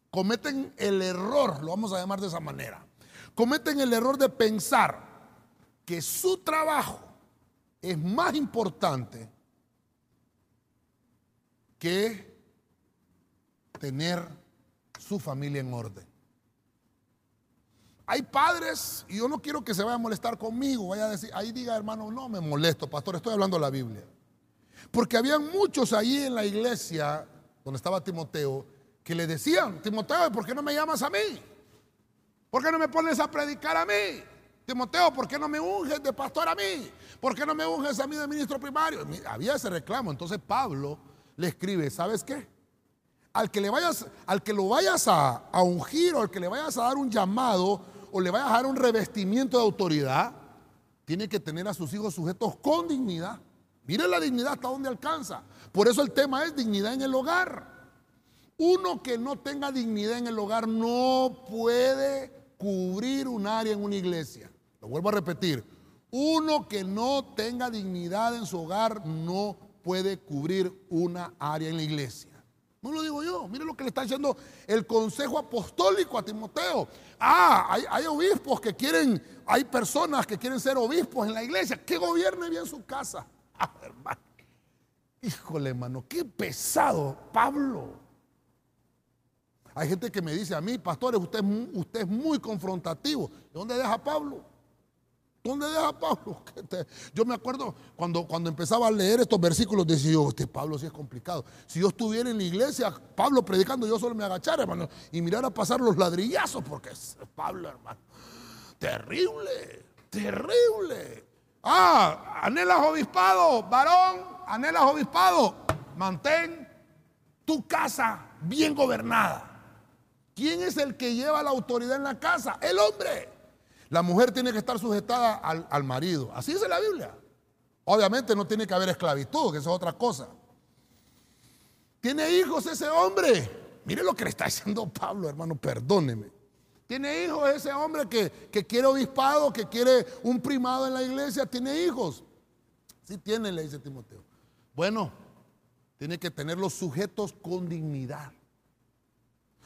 S2: cometen el error, lo vamos a llamar de esa manera, cometen el error de pensar que su trabajo es más importante que tener su familia en orden. Hay padres, y yo no quiero que se vaya a molestar conmigo, vaya a decir, ahí diga hermano, no me molesto, pastor, estoy hablando de la Biblia. Porque habían muchos ahí en la iglesia, donde estaba Timoteo, que le decían, Timoteo, ¿por qué no me llamas a mí? ¿Por qué no me pones a predicar a mí? Timoteo, ¿por qué no me unges de pastor a mí? ¿Por qué no me unges a mí de ministro primario? Había ese reclamo. Entonces Pablo le escribe, ¿sabes qué? Al que, le vayas, al que lo vayas a, a ungir o al que le vayas a dar un llamado, o le vaya a dar un revestimiento de autoridad, tiene que tener a sus hijos sujetos con dignidad. Mire la dignidad hasta dónde alcanza. Por eso el tema es dignidad en el hogar. Uno que no tenga dignidad en el hogar no puede cubrir un área en una iglesia. Lo vuelvo a repetir. Uno que no tenga dignidad en su hogar no puede cubrir una área en la iglesia. No lo digo yo. Mire lo que le está diciendo el consejo apostólico a Timoteo. Ah, hay, obispos que quieren, hay personas que quieren ser obispos en la iglesia. Que gobierne bien su casa. (laughs) Ah, hermano. Híjole, hermano, qué pesado, Pablo. Hay gente que me dice a mí, pastores, usted, usted es muy confrontativo. ¿De dónde deja Pablo? ¿Dónde deja Pablo? (laughs) Yo me acuerdo cuando, cuando empezaba a leer estos versículos, decía yo, este Pablo sí es complicado. Si yo estuviera en la iglesia, Pablo predicando, yo solo me agachara, hermano, y mirara pasar los ladrillazos, porque es Pablo, hermano. Terrible, terrible. Ah, anhelas obispado, varón, anhelas obispado. Mantén tu casa bien gobernada. ¿Quién es el que lleva la autoridad en la casa? El hombre. La mujer tiene que estar sujetada al, marido. Así dice la Biblia. Obviamente no tiene que haber esclavitud, que eso es otra cosa. ¿Tiene hijos ese hombre? Mire lo que le está diciendo Pablo, hermano, perdóneme. ¿Tiene hijos ese hombre que, que quiere obispado, que quiere un primado en la iglesia? ¿Tiene hijos? Sí tiene, le dice Timoteo. Bueno, tiene que tenerlos sujetos con dignidad.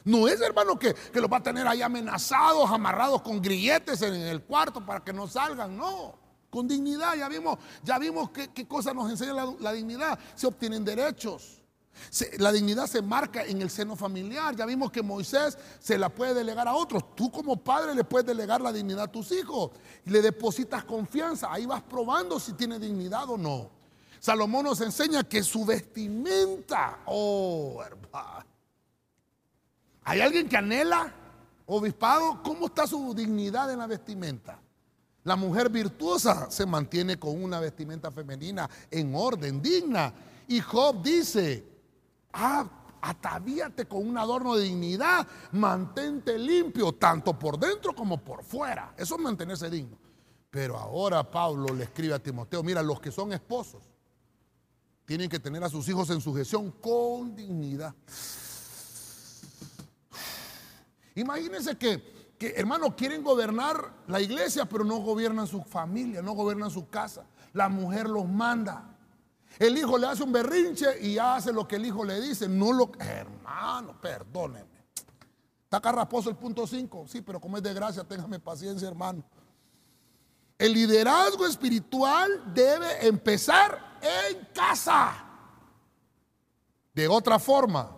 S2: No es, hermano, que, que los va a tener ahí amenazados, amarrados con grilletes en el cuarto para que no salgan. No, con dignidad. Ya vimos, ya vimos qué, qué cosa nos enseña la, dignidad. Se obtienen derechos. la dignidad se marca en el seno familiar. Ya vimos que Moisés se la puede delegar a otros. Tú como padre le puedes delegar la dignidad a tus hijos. Y le depositas confianza. Ahí vas probando si tiene dignidad o no. Salomón nos enseña que su vestimenta, oh hermano, ¿Hay alguien que anhela obispado? ¿Cómo está su dignidad en la vestimenta? La mujer virtuosa se mantiene con una vestimenta femenina en orden, digna. Y Job dice, ah, atavíate con un adorno de dignidad, mantente limpio, tanto por dentro como por fuera. Eso es mantenerse digno. Pero ahora Pablo le escribe a Timoteo, mira, los que son esposos tienen que tener a sus hijos en sujeción con dignidad. Imagínense que, que, hermano, quieren gobernar la iglesia, pero no gobiernan su familia, no gobiernan su casa. La mujer los manda. El hijo le hace un berrinche y hace lo que el hijo le dice. No lo. Hermano, perdóneme. Está carraposo el punto 5. Sí, pero como es de gracia, téngame paciencia, hermano. El liderazgo espiritual debe empezar en casa. De otra forma,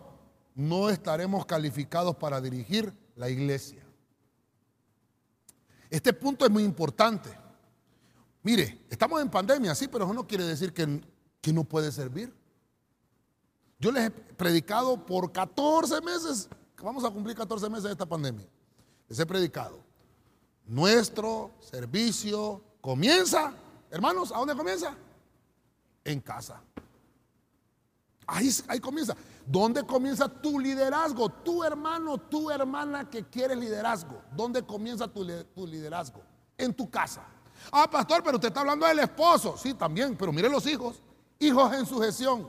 S2: no estaremos calificados para dirigir la iglesia. Este punto es muy importante. Mire, estamos en pandemia, sí, pero eso no quiere decir que, que no puede servir. Yo les he predicado por 14 meses, vamos a cumplir 14 meses de esta pandemia. Les he predicado. Nuestro servicio comienza, hermanos, ¿a dónde comienza? En casa. Ahí, ahí comienza. ¿Dónde comienza tu liderazgo? Tu hermano, tu hermana que quiere liderazgo. ¿Dónde comienza tu, liderazgo? En tu casa. Ah, pastor, pero usted está hablando del esposo. Sí, también, pero mire los hijos. Hijos en sujeción.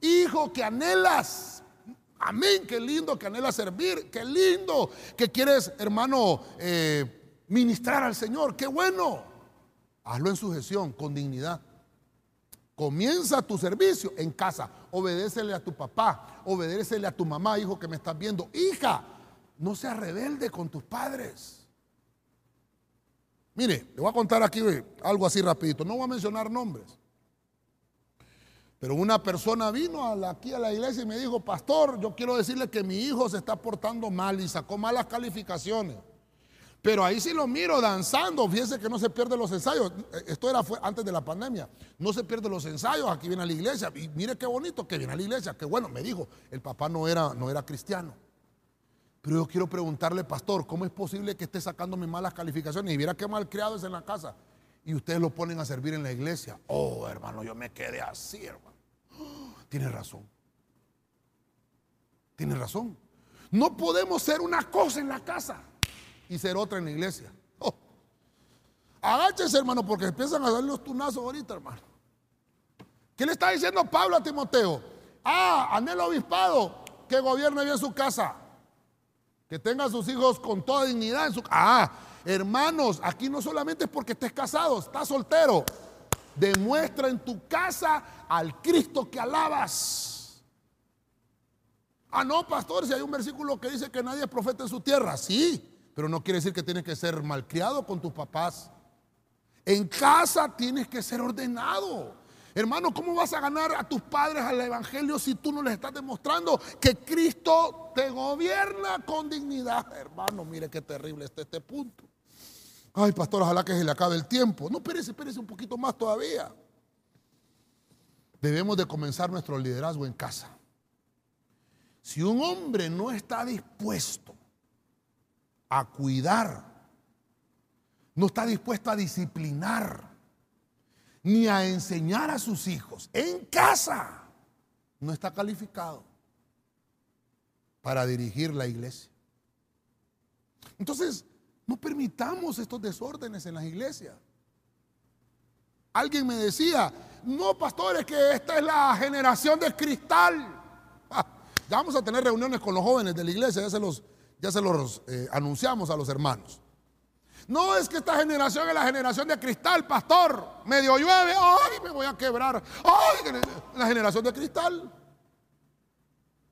S2: Hijo que anhelas Amén, qué lindo que anhela servir, qué lindo que quieres, hermano, eh, ministrar al Señor, qué bueno. Hazlo en sujeción, con dignidad. Comienza tu servicio en casa. Obedécele a tu papá, obedécele a tu mamá, hijo que me estás viendo. Hija, no seas rebelde con tus padres. Mire, le voy a contar aquí algo así rapidito. No voy a mencionar nombres. Pero una persona vino aquí a la iglesia y me dijo, pastor, yo quiero decirle que mi hijo se está portando mal y sacó malas calificaciones. Pero ahí sí lo miro danzando. Fíjese que no se pierde los ensayos. Esto era antes de la pandemia. No se pierde los ensayos. Aquí viene a la iglesia. Y mire qué bonito que viene a la iglesia. Qué bueno. Me dijo, el papá no era, no era cristiano. Pero yo quiero preguntarle, pastor, ¿cómo es posible que esté sacando mis malas calificaciones? Y viera qué mal criado es en la casa. Y ustedes lo ponen a servir en la iglesia. Oh, hermano, yo me quedé así, hermano. (gasps) tiene razón. Tiene razón. No podemos ser una cosa en la casa y ser otra en la iglesia. Oh. Agáchese, hermano, porque empiezan a dar los tunazos ahorita, hermano. ¿Qué le está diciendo Pablo a Timoteo? Ah, anhelo obispado que gobierne bien su casa. Que tenga a sus hijos con toda dignidad en su Ah, hermanos, aquí no solamente es porque estés casado, estás soltero. Demuestra en tu casa al Cristo que alabas. Ah, no, pastor, si hay un versículo que dice que nadie es profeta en su tierra. Sí, pero no quiere decir que tienes que ser malcriado con tus papás. En casa tienes que ser ordenado. Hermano, ¿cómo vas a ganar a tus padres al Evangelio si tú no les estás demostrando que Cristo te gobierna con dignidad? Hermano, mire qué terrible está este punto. Ay, pastor, ojalá que se le acabe el tiempo. No, espérese, espérese un poquito más todavía. Debemos de comenzar nuestro liderazgo en casa. Si un hombre no está dispuesto a cuidar, no está dispuesto a disciplinar, ni a enseñar a sus hijos en casa, no está calificado para dirigir la iglesia. Entonces, no permitamos estos desórdenes en las iglesias. Alguien me decía, no, pastores, que esta es la generación de cristal. (laughs) Ya vamos a tener reuniones con los jóvenes de la iglesia, ya se los ya se los eh, anunciamos a los hermanos. No es que esta generación es la generación de cristal, pastor. Medio llueve, ay, me voy a quebrar. Ay, la generación de cristal.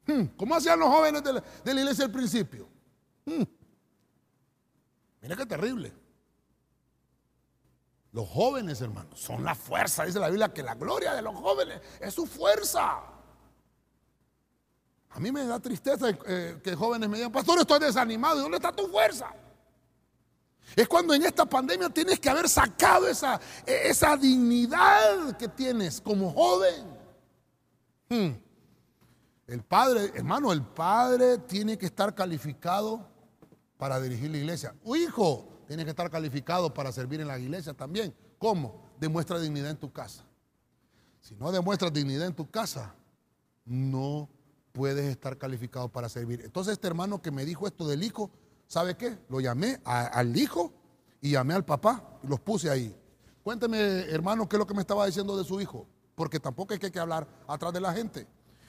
S2: Hmm, ¿Cómo hacían los jóvenes de la, iglesia al principio? Hmm. Mira qué terrible. Los jóvenes, hermanos, son la fuerza. Dice la Biblia que la gloria de los jóvenes es su fuerza. A mí me da tristeza eh, que jóvenes me digan, pastor, estoy desanimado. ¿Y dónde está tu fuerza? Es cuando en esta pandemia tienes que haber sacado esa, e, esa dignidad que tienes como joven. Hmm. El padre, hermano, el padre tiene que estar calificado para dirigir la iglesia. Un hijo tiene que estar calificado para servir en la iglesia también. ¿Cómo? Demuestra dignidad en tu casa. Si no demuestras dignidad en tu casa, no puedes estar calificado para servir. Entonces este hermano que me dijo esto del hijo, ¿sabe qué? Lo llamé al hijo y llamé al papá y los puse ahí. Cuénteme, hermano, qué es lo que me estaba diciendo de su hijo, porque tampoco hay que hablar atrás de la gente.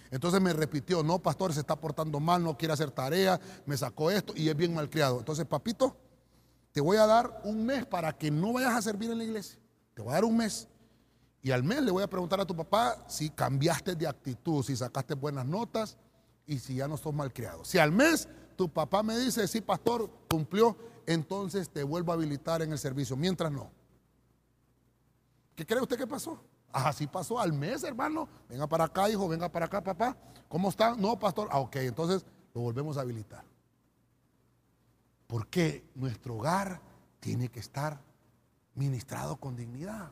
S2: Entonces me repitió, no, pastor, se está portando mal, no quiere hacer tarea, me sacó esto y es bien malcriado. Entonces, papito, te voy a dar un mes para que no vayas a servir en la iglesia. Te voy a dar un mes. Y al mes le voy a preguntar a tu papá si cambiaste de actitud, si sacaste buenas notas y si ya no sos malcriado. Si al mes tu papá me dice, sí, pastor, cumplió, entonces te vuelvo a habilitar en el servicio. Mientras no. ¿Qué cree usted que pasó? Así pasó al mes, hermano. Venga para acá, hijo, venga para acá, papá. ¿Cómo está? No, pastor. Ah, ok, entonces lo volvemos a habilitar. Porque nuestro hogar tiene que estar ministrado con dignidad.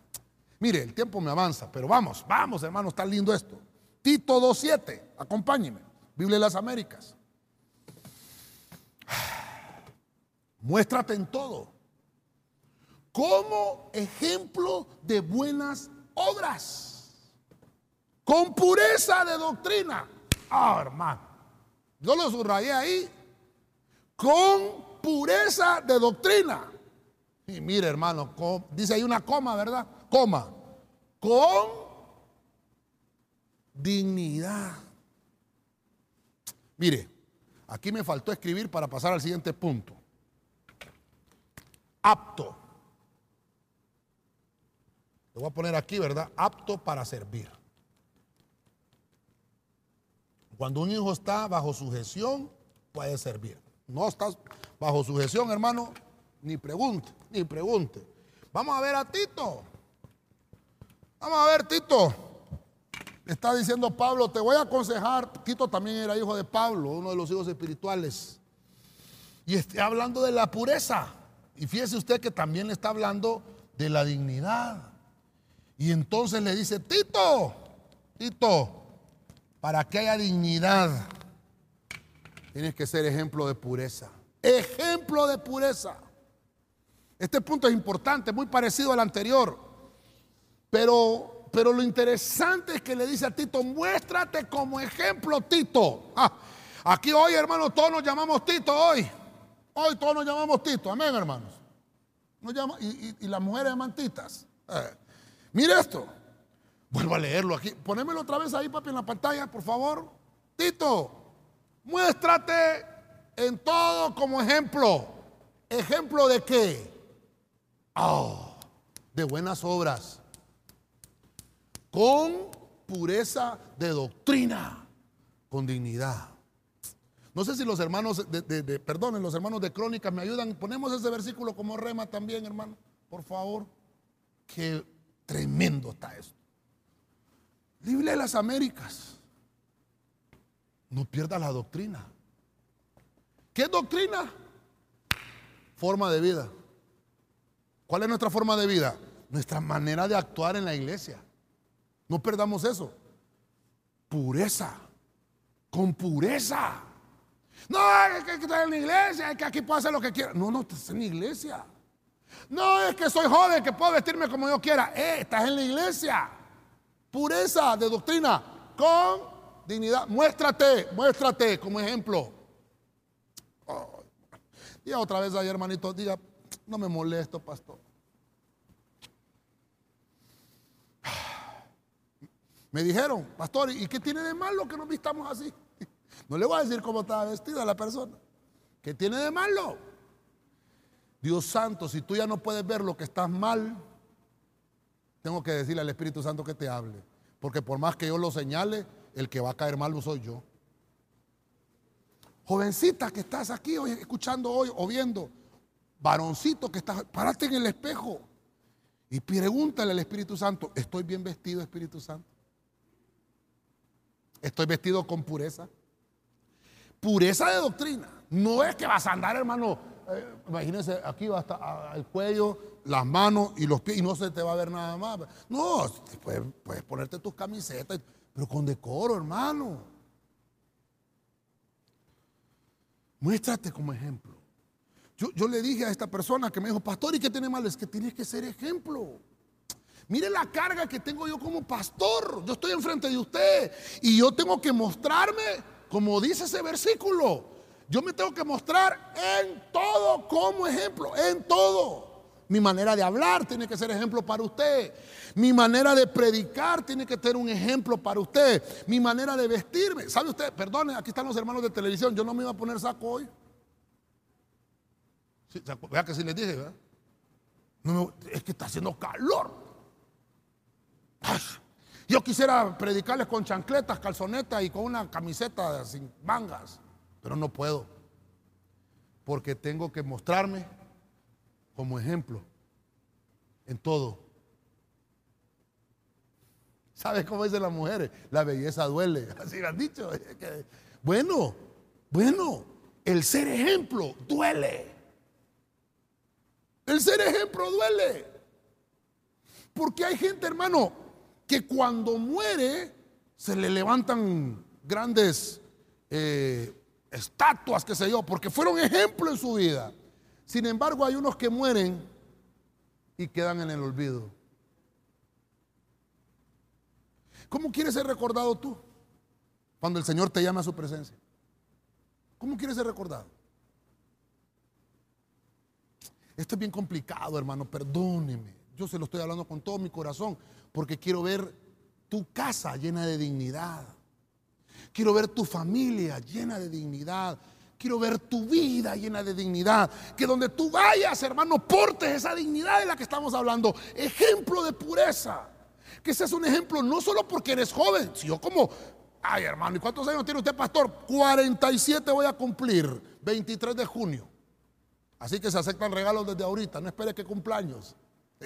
S2: Mire, el tiempo me avanza, pero vamos, vamos, hermano, está lindo esto. Tito 2.7, acompáñeme. Biblia de las Américas. (sighs) Muéstrate en todo como ejemplo de buenas obras, con pureza de doctrina. Ah, hermano, yo lo subrayé ahí, con pureza de doctrina. Y mire, hermano, dice ahí una coma, ¿verdad? Coma, con dignidad. Mire, aquí me faltó escribir para pasar al siguiente punto. Apto. Lo voy a poner aquí, ¿verdad? Apto para servir. Cuando un hijo está bajo sujeción, puede servir. No estás bajo sujeción, hermano, ni pregunte, ni pregunte. Vamos a ver a Tito. Vamos a ver, Tito. Está diciendo Pablo, te voy a aconsejar. Tito también era hijo de Pablo, uno de los hijos espirituales. Y está hablando de la pureza. Y fíjese usted que también le está hablando de la dignidad. Y entonces le dice, Tito, Tito, para que haya dignidad, tienes que ser ejemplo de pureza. Ejemplo de pureza. Este punto es importante, muy parecido al anterior. Pero, pero lo interesante es que le dice a Tito, muéstrate como ejemplo, Tito. Ah, aquí hoy, hermano, todos nos llamamos Tito hoy. Hoy todos nos llamamos Tito. Amén, hermanos. y, las mujeres llaman Titas. Eh, mire esto. Vuelvo a leerlo aquí. Ponémelo otra vez ahí, papi, en la pantalla, por favor. Tito, muéstrate en todo como ejemplo. ¿Ejemplo de qué? Oh, de buenas obras. Con pureza de doctrina. Con dignidad. No sé si los hermanos de, perdonen, los hermanos de Crónicas me ayudan. Ponemos ese versículo como rema también, hermano. Por favor. Qué tremendo está esto. Biblia de las Américas. No pierda la doctrina. ¿Qué doctrina? Forma de vida. ¿Cuál es nuestra forma de vida? Nuestra manera de actuar en la iglesia. No perdamos eso. Pureza. Con pureza. No, es que estar en la iglesia, es que aquí puedo hacer lo que quiera. No, no, estás en la iglesia. No, es que soy joven, que puedo vestirme como yo quiera. Eh, estás en la iglesia. Pureza de doctrina. Con dignidad. Muéstrate, muéstrate como ejemplo. Oh, otra vez ahí, hermanito, diga, no me molesto, pastor. Me dijeron, pastor, ¿y qué tiene de malo que nos vistamos así? (laughs) No le voy a decir cómo estaba vestida la persona. ¿Qué tiene de malo? Dios santo, si tú ya no puedes ver lo que estás mal, tengo que decirle al Espíritu Santo que te hable. Porque por más que yo lo señale, el que va a caer mal soy yo. Jovencita que estás aquí hoy, escuchando hoy o viendo, varoncito que está, párate en el espejo y pregúntale al Espíritu Santo, ¿estoy bien vestido, Espíritu Santo? ¿Estoy vestido con pureza? Pureza de doctrina. No es que vas a andar, hermano, eh, imagínense, aquí va hasta el cuello, las manos y los pies y no se te va a ver nada más. No, puedes, puedes ponerte tus camisetas, pero con decoro, hermano. Muéstrate como ejemplo. Yo, le dije a esta persona que me dijo, pastor, ¿y qué tiene mal? Es que tienes que ser ejemplo. Mire la carga que tengo yo como pastor. Yo estoy enfrente de usted y yo tengo que mostrarme, como dice ese versículo, yo me tengo que mostrar en todo como ejemplo, en todo. Mi manera de hablar tiene que ser ejemplo para usted. Mi manera de predicar tiene que ser un ejemplo para usted. Mi manera de vestirme. ¿Sabe usted? Perdone, aquí están los hermanos de televisión. Yo no me iba a poner saco hoy. vea que si les dije, ¿verdad? es que está haciendo calor. Yo quisiera predicarles con chancletas, calzonetas y con una camiseta sin mangas, pero no puedo. Porque tengo que mostrarme como ejemplo en todo. ¿Sabes cómo dicen las mujeres? La belleza duele. (laughs) Así han dicho. Bueno, bueno, el ser ejemplo duele. El ser ejemplo duele. Porque hay gente, hermano, que cuando muere se le levantan grandes eh, estatuas, qué sé yo, porque fueron ejemplo en su vida. Sin embargo, hay unos que mueren y quedan en el olvido. ¿Cómo quieres ser recordado tú cuando el Señor te llama a su presencia? ¿Cómo quieres ser recordado? Esto es bien complicado, hermano, perdóneme. Yo se lo estoy hablando con todo mi corazón porque quiero ver tu casa llena de dignidad. Quiero ver tu familia llena de dignidad. Quiero ver tu vida llena de dignidad. Que donde tú vayas, hermano, portes esa dignidad de la que estamos hablando. Ejemplo de pureza. Que seas un ejemplo no solo porque eres joven, sino como, ay hermano, ¿y cuántos años tiene usted, pastor? 47 voy a cumplir, 23 de junio. Así que se aceptan regalos desde ahorita, no espere que cumpleaños. (laughs)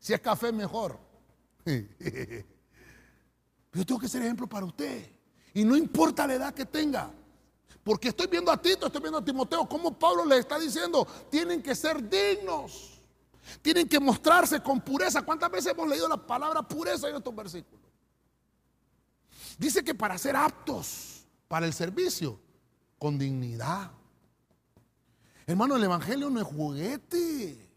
S2: Si es café, mejor. (laughs) Yo tengo que ser ejemplo para usted. Y no importa la edad que tenga. Porque estoy viendo a Tito, estoy viendo a Timoteo, como Pablo le está diciendo, tienen que ser dignos. Tienen que mostrarse con pureza. ¿Cuántas veces hemos leído la palabra pureza en estos versículos? Dice que para ser aptos para el servicio, con dignidad. Hermano, el Evangelio no es juguete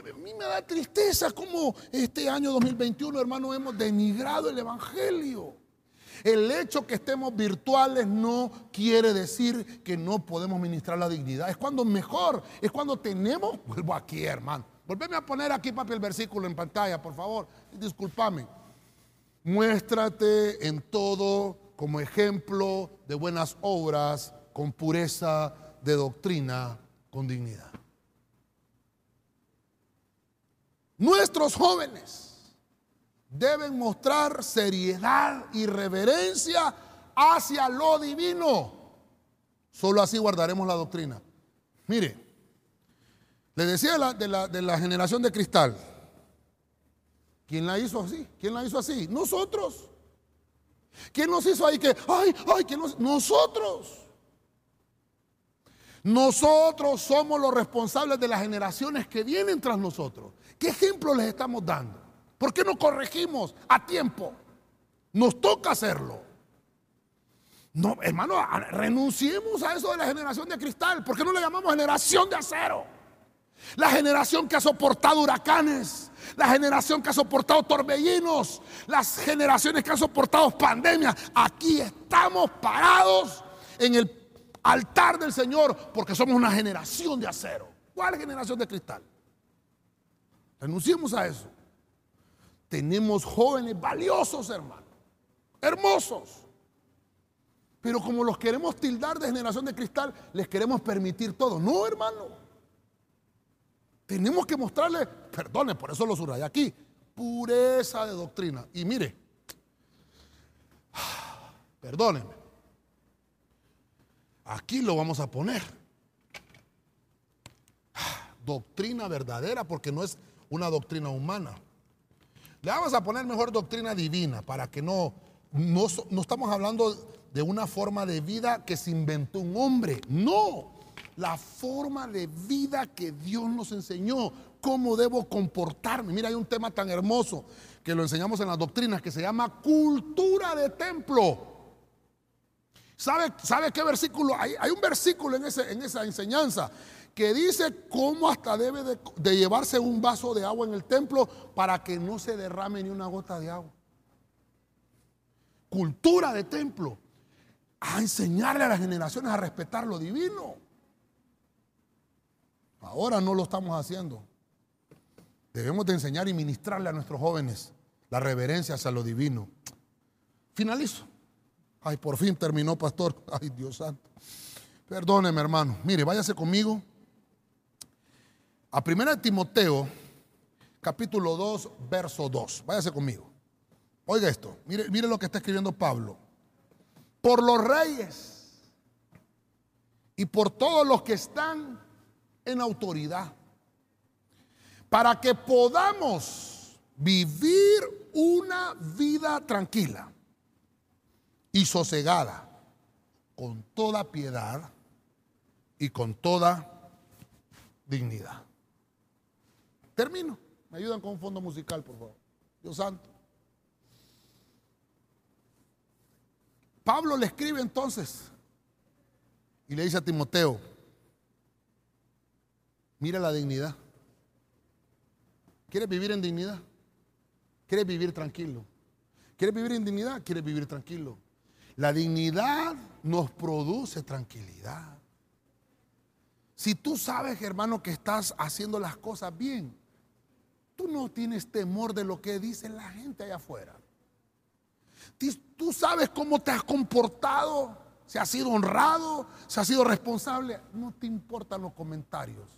S2: que a mí me da tristeza como este año 2021, hermano, hemos denigrado el Evangelio. El hecho que estemos virtuales no quiere decir que no podemos ministrar la dignidad. Es cuando mejor, es cuando tenemos, vuelvo aquí, hermano. Volveme a poner aquí, papi, el versículo en pantalla, por favor. Discúlpame. Muéstrate en todo como ejemplo de buenas obras, con pureza de doctrina, con dignidad. Nuestros jóvenes deben mostrar seriedad y reverencia hacia lo divino. Solo así guardaremos la doctrina. Mire, le decía de la, de la, generación de cristal. ¿Quién la hizo así? ¿Quién la hizo así? Nosotros. ¿Quién nos hizo ahí que, ay, ay, que nos, nosotros? Nosotros somos los responsables de las generaciones que vienen tras nosotros. ¿Qué ejemplo les estamos dando? ¿Por qué no corregimos a tiempo? Nos toca hacerlo. No, hermano, renunciemos a eso de la generación de cristal. ¿Por qué no le llamamos generación de acero? La generación que ha soportado huracanes, la generación que ha soportado torbellinos, las generaciones que han soportado pandemias. Aquí estamos parados en el altar del Señor porque somos una generación de acero. ¿Cuál generación de cristal? Renunciemos a eso. Tenemos jóvenes valiosos, hermano. Hermosos. Pero como los queremos tildar de generación de cristal, les queremos permitir todo. No, hermano. Tenemos que mostrarles, perdone, por eso lo subrayé aquí, pureza de doctrina. Y mire, perdónenme, Aquí lo vamos a poner. Doctrina verdadera, porque no es una doctrina humana. Le vamos a poner mejor doctrina divina, para que no, no, estamos hablando de una forma de vida que se inventó un hombre. No, la forma de vida que Dios nos enseñó, cómo debo comportarme. Mira, hay un tema tan hermoso que lo enseñamos en las doctrinas que se llama cultura de templo. ¿Sabe, ¿Sabe qué versículo? Hay, hay un versículo en, ese, en, esa enseñanza que dice cómo hasta debe de, llevarse un vaso de agua en el templo para que no se derrame ni una gota de agua. Cultura de templo. A enseñarle a las generaciones a respetar lo divino. Ahora no lo estamos haciendo. Debemos de enseñar y ministrarle a nuestros jóvenes la reverencia hacia lo divino. Finalizo. Ay, por fin terminó, pastor. (laughs) Ay, Dios santo. Perdóneme, hermano. Mire, váyase conmigo a 1 Timoteo, capítulo 2, verso 2. Váyase conmigo. Oiga esto. Mire, mire lo que está escribiendo Pablo. Por los reyes y por todos los que están en autoridad, para que podamos vivir una vida tranquila y sosegada, con toda piedad y con toda dignidad. Termino. Me ayudan con un fondo musical, por favor. Dios santo. Pablo le escribe entonces y le dice a Timoteo, mira la dignidad. ¿Quieres vivir en dignidad? ¿Quieres vivir tranquilo? ¿Quieres vivir en dignidad? ¿Quieres vivir tranquilo? La dignidad nos produce tranquilidad. Si tú sabes, hermano, que estás haciendo las cosas bien, tú no tienes temor de lo que dice la gente allá afuera. Tú sabes cómo te has comportado, si has sido honrado, si has sido responsable. No te importan los comentarios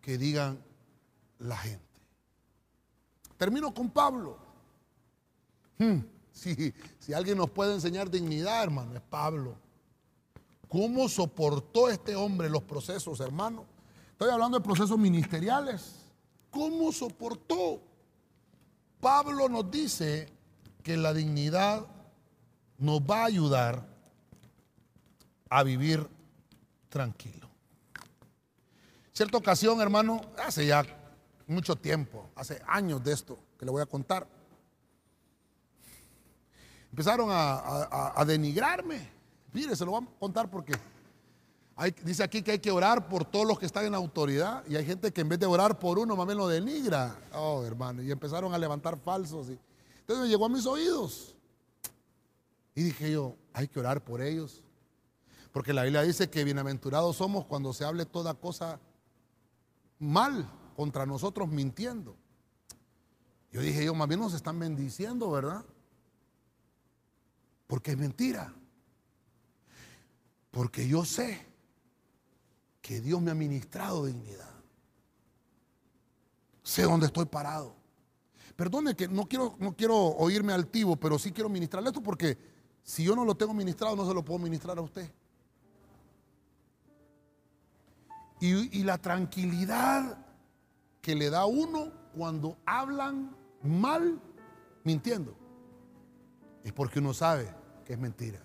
S2: que digan la gente. Termino con Pablo. Hmm, si alguien nos puede enseñar dignidad, hermano, es Pablo. ¿Cómo soportó este hombre los procesos, hermano? Estoy hablando de procesos ministeriales. ¿Cómo soportó? Pablo nos dice que la dignidad nos va a ayudar a vivir tranquilo. Cierta ocasión, hermano, hace ya mucho tiempo, hace años de esto que le voy a contar, empezaron a, denigrarme. Mire, se lo voy a contar porque dice aquí que hay que orar por todos los que están en autoridad y hay gente que en vez de orar por uno, más bien lo denigra. Oh, hermano, y empezaron a levantar falsos. Y, entonces me llegó a mis oídos. Y dije yo, hay que orar por ellos. Porque la Biblia dice que bienaventurados somos cuando se hable toda cosa mal contra nosotros mintiendo. Yo dije yo, más bien nos están bendiciendo, ¿verdad? Porque es mentira. Porque yo sé que Dios me ha ministrado dignidad. Sé dónde estoy parado. Perdone que no quiero, no quiero oírme altivo, pero sí quiero ministrarle esto porque si yo no lo tengo ministrado, no se lo puedo ministrar a usted. Y, y la tranquilidad que le da a uno cuando hablan mal, mintiendo, es porque uno sabe que es mentira.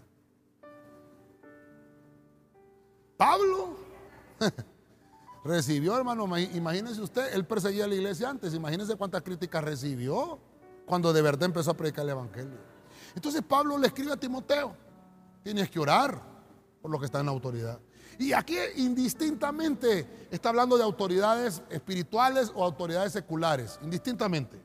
S2: Pablo (laughs) recibió, hermano, imagínese usted, él perseguía a la iglesia antes, imagínese cuántas críticas recibió cuando de verdad empezó a predicar el Evangelio. Entonces Pablo le escribe a Timoteo, tienes que orar por lo que está en la autoridad. Y aquí indistintamente está hablando de autoridades espirituales o autoridades seculares, indistintamente.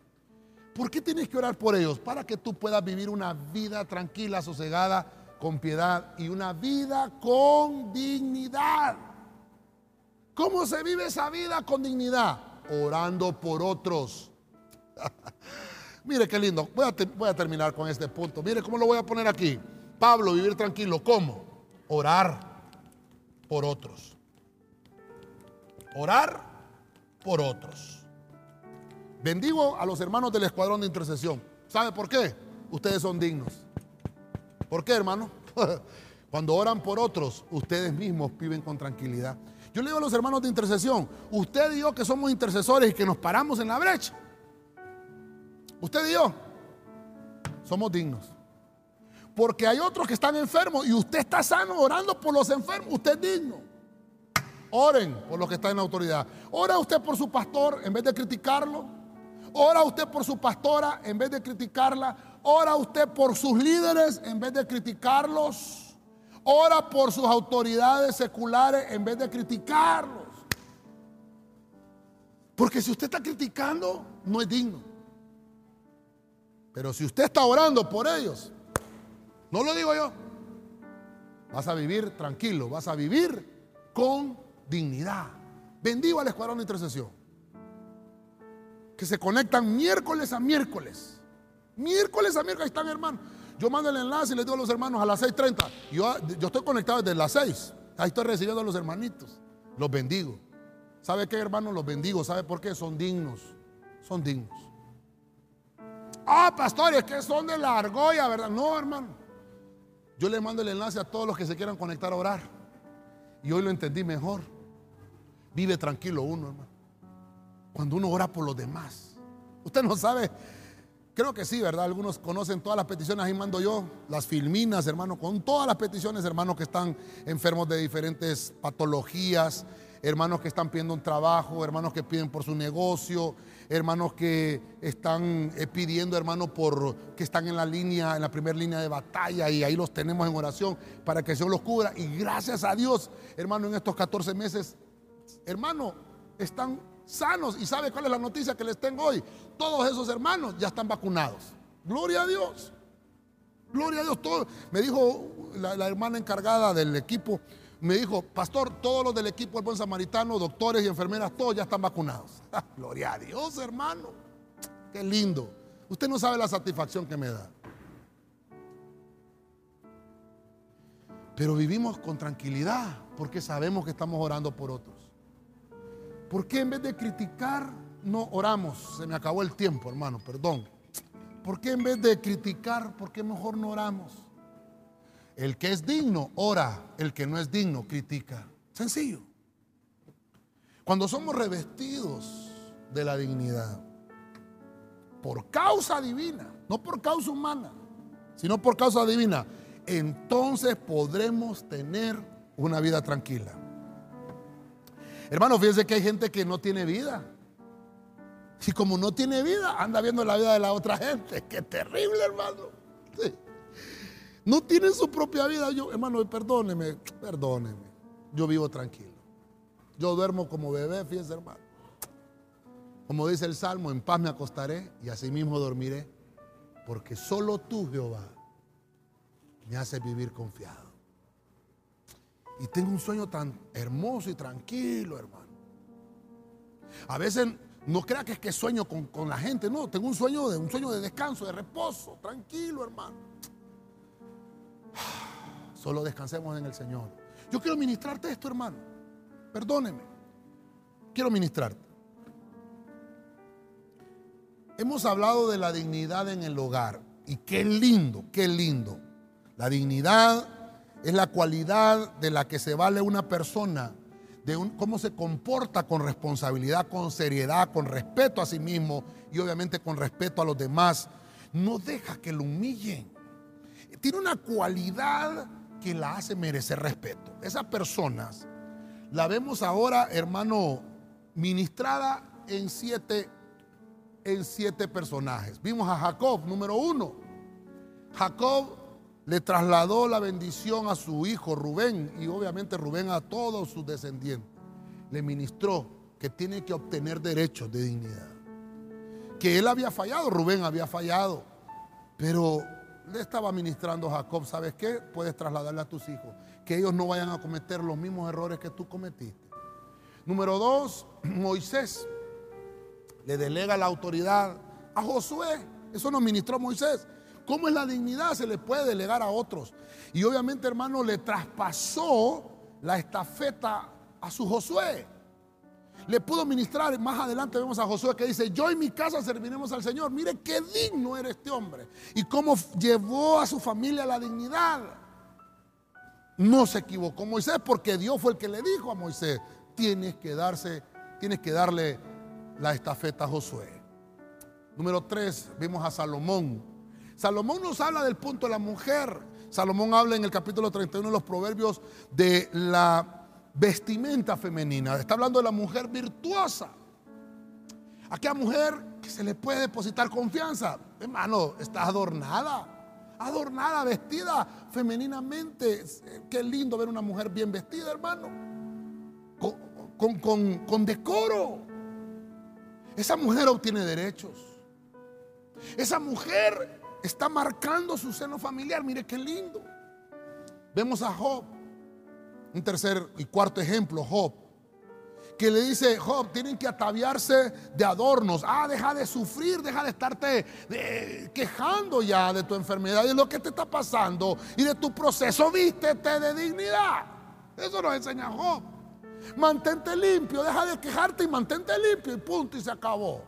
S2: ¿Por qué tienes que orar por ellos? Para que tú puedas vivir una vida tranquila, sosegada, con piedad y una vida con dignidad. ¿Cómo se vive esa vida con dignidad? Orando por otros. (laughs) Mire qué lindo. Voy a, terminar con este punto. Mire cómo lo voy a poner aquí. Pablo, vivir tranquilo. ¿Cómo? Orar por otros. Orar por otros. Bendigo a los hermanos del escuadrón de intercesión. ¿Sabe por qué? Ustedes son dignos. ¿Por qué, hermano? (laughs) Cuando oran por otros, ustedes mismos viven con tranquilidad. Yo le digo a los hermanos de intercesión, usted y yo que somos intercesores y que nos paramos en la brecha, usted y yo somos dignos. Porque hay otros que están enfermos y usted está sano orando por los enfermos, usted es digno. Oren por los que están en la autoridad. Ora usted por su pastor en vez de criticarlo. Ora usted por su pastora en vez de criticarla. Ora usted por sus líderes en vez de criticarlos. Ora por sus autoridades seculares en vez de criticarlos. Porque si usted está criticando, no es digno. Pero si usted está orando por ellos, no lo digo yo, vas a vivir tranquilo, vas a vivir con dignidad. Bendigo al escuadrón de intercesión. Que se conectan miércoles a miércoles. Miércoles a miércoles están hermanos. Yo mando el enlace y les digo a los hermanos a las 6.30. Yo, yo estoy conectado desde las 6. Ahí estoy recibiendo a los hermanitos. Los bendigo. ¿Sabe qué, hermanos? Los bendigo. ¿Sabe por qué? Son dignos. Son dignos. Ah, pastores, que son de la argolla, ¿verdad? No, hermano. Yo le mando el enlace a todos los que se quieran conectar a orar. Y hoy lo entendí mejor. Vive tranquilo uno, hermano. Cuando uno ora por los demás. Usted no sabe Creo que sí, ¿verdad? Algunos conocen todas las peticiones, ahí mando yo, las filminas, hermano, con todas las peticiones, hermanos que están enfermos de diferentes patologías, hermanos que están pidiendo un trabajo, hermanos que piden por su negocio, hermanos que están eh, pidiendo, hermano, por que están en la línea, en la primera línea de batalla y ahí los tenemos en oración para que el Señor los cubra. Y gracias a Dios, hermano, en estos 14 meses, hermano, están sanos. ¿Y sabe cuál es la noticia que les tengo hoy? Todos esos hermanos ya están vacunados. Gloria a Dios. Gloria a Dios. Todo, me dijo la, hermana encargada del equipo, me dijo, pastor, todos los del equipo del buen samaritano, doctores y enfermeras, todos ya están vacunados. (laughs) Ah, gloria a Dios, hermano. Qué lindo. Usted no sabe la satisfacción que me da. Pero vivimos con tranquilidad porque sabemos que estamos orando por otros. ¿Por qué en vez de criticar no oramos? Se me acabó el tiempo, hermano, perdón. ¿Por qué en vez de criticar, por qué mejor no oramos? El que es digno, ora. El que no es digno, critica. Sencillo. Cuando somos revestidos de la dignidad, por causa divina, no por causa humana, sino por causa divina, entonces podremos tener una vida tranquila. Hermano, fíjense que hay gente que no tiene vida. Y como no tiene vida, anda viendo la vida de la otra gente. Qué terrible, hermano. No tienen su propia vida. Yo, hermano, perdóneme, perdóneme. Yo vivo tranquilo. Yo duermo como bebé, fíjense, hermano. Como dice el Salmo, en paz me acostaré y así mismo dormiré. Porque solo tú, Jehová, me haces vivir confiado. Y tengo un sueño tan hermoso y tranquilo, hermano. A veces no crea que es que sueño con, la gente, no, tengo un sueño de un sueño de descanso, de reposo, tranquilo, hermano. (sighs) Solo descansemos en el Señor. Yo quiero ministrarte esto, hermano. Perdóneme. Quiero ministrarte. Hemos hablado de la dignidad en el hogar. Y qué lindo, qué lindo. La dignidad es la cualidad de la que se vale una persona de cómo se comporta con responsabilidad, con seriedad, con respeto a sí mismo y obviamente con respeto a los demás. No deja que lo humillen. Tiene una cualidad que la hace merecer respeto. Esas personas la vemos ahora, hermano, ministrada en siete, en siete personajes. Vimos a Jacob, número uno. Jacob le trasladó la bendición a su hijo Rubén y obviamente Rubén a todos sus descendientes. Le ministró que tiene que obtener derechos de dignidad. Que él había fallado, Rubén había fallado, pero le estaba ministrando a Jacob, ¿sabes qué? Puedes trasladarle a tus hijos, que ellos no vayan a cometer los mismos errores que tú cometiste. Número dos, (clears throat) Moisés le delega la autoridad a Josué. Eso nos ministró Moisés. ¿Cómo es la dignidad? Se le puede delegar a otros. Y obviamente, hermano, le traspasó la estafeta a su Josué. Le pudo ministrar, más adelante vemos a Josué que dice, yo y mi casa serviremos al Señor. Mire qué digno era este hombre. Y cómo llevó a su familia la dignidad. No se equivocó Moisés porque Dios fue el que le dijo a Moisés, tienes que darse, tienes que darle la estafeta a Josué. Número tres, vimos a Salomón Salomón nos habla del punto de la mujer. Salomón habla en el capítulo 31 de los proverbios de la vestimenta femenina. Está hablando de la mujer virtuosa. Aquella mujer que se le puede depositar confianza. Hermano, está adornada. Adornada, vestida femeninamente. Qué lindo ver una mujer bien vestida, hermano. Con, con decoro. Esa mujer obtiene derechos. Esa mujer está marcando su seno familiar. Mire qué lindo. Vemos a Job, un tercer y cuarto ejemplo, Job, que le dice, Job, tienen que ataviarse de adornos. Ah, deja de sufrir, deja de estarte quejando ya de tu enfermedad y de lo que te está pasando y de tu proceso. Vístete de dignidad. Eso nos enseña Job. Mantente limpio, deja de quejarte y mantente limpio y punto y se acabó.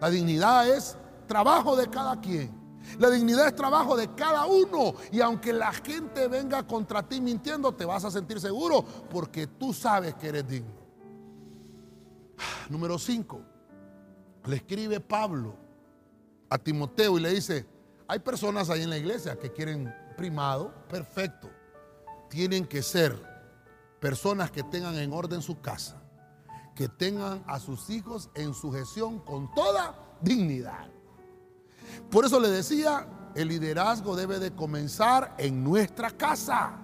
S2: La dignidad es trabajo de cada quien. La dignidad es trabajo de cada uno. Y aunque la gente venga contra ti mintiendo, te vas a sentir seguro porque tú sabes que eres digno. (sighs) Número 5. Le escribe Pablo a Timoteo y le dice, hay personas ahí en la iglesia que quieren primado, perfecto. Tienen que ser personas que tengan en orden su casa, que tengan a sus hijos en sujeción con toda dignidad. Por eso le decía, el liderazgo debe de comenzar en nuestra casa.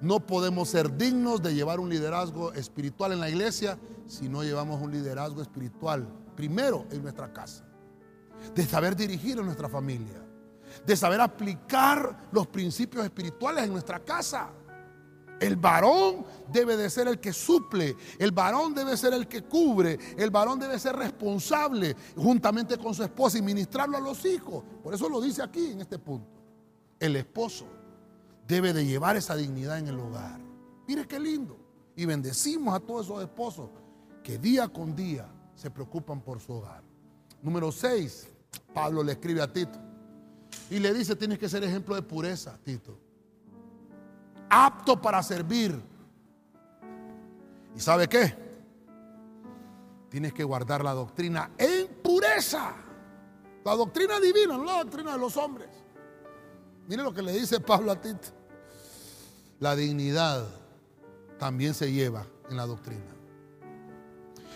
S2: No podemos ser dignos de llevar un liderazgo espiritual en la iglesia si no llevamos un liderazgo espiritual primero en nuestra casa. De saber dirigir a nuestra familia. De saber aplicar los principios espirituales en nuestra casa. El varón debe de ser el que suple, el varón debe ser el que cubre, el varón debe ser responsable juntamente con su esposa y ministrarlo a los hijos. Por eso lo dice aquí en este punto. El esposo debe de llevar esa dignidad en el hogar. Mire qué lindo. Y bendecimos a todos esos esposos que día con día se preocupan por su hogar. Número 6, Pablo le escribe a Tito y le dice, tienes que ser ejemplo de pureza, Tito. Apto para servir. ¿Y sabe qué? Tienes que guardar la doctrina en pureza. La doctrina divina, no la doctrina de los hombres. Mire lo que le dice Pablo a Tito. La dignidad también se lleva en la doctrina.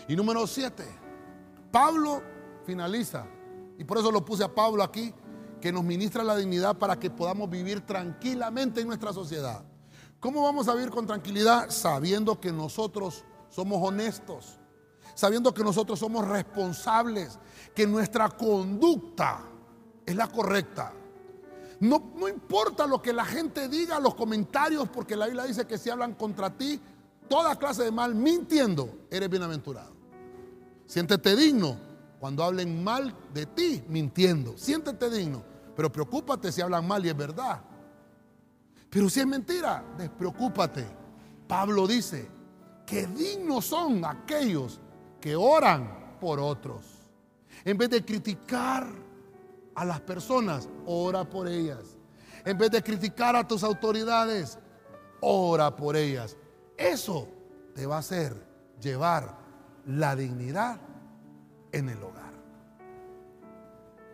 S2: Y número siete, Pablo finaliza, y por eso lo puse a Pablo aquí, que nos ministra la dignidad para que podamos vivir tranquilamente en nuestra sociedad. ¿Cómo vamos a vivir con tranquilidad? Sabiendo que nosotros somos honestos, sabiendo que nosotros somos responsables, que nuestra conducta es la correcta. No, no, importa lo que la gente diga, los comentarios, porque la Biblia dice que si hablan contra ti, toda clase de mal, mintiendo, eres bienaventurado. Siéntete digno cuando hablen mal de ti, mintiendo. Siéntete digno, pero preocúpate si hablan mal y es verdad. Pero si es mentira, despreocúpate. Pablo dice que dignos son aquellos que oran por otros. En vez de criticar a las personas, ora por ellas. En vez de criticar a tus autoridades, ora por ellas. Eso te va a hacer llevar la dignidad en el hogar.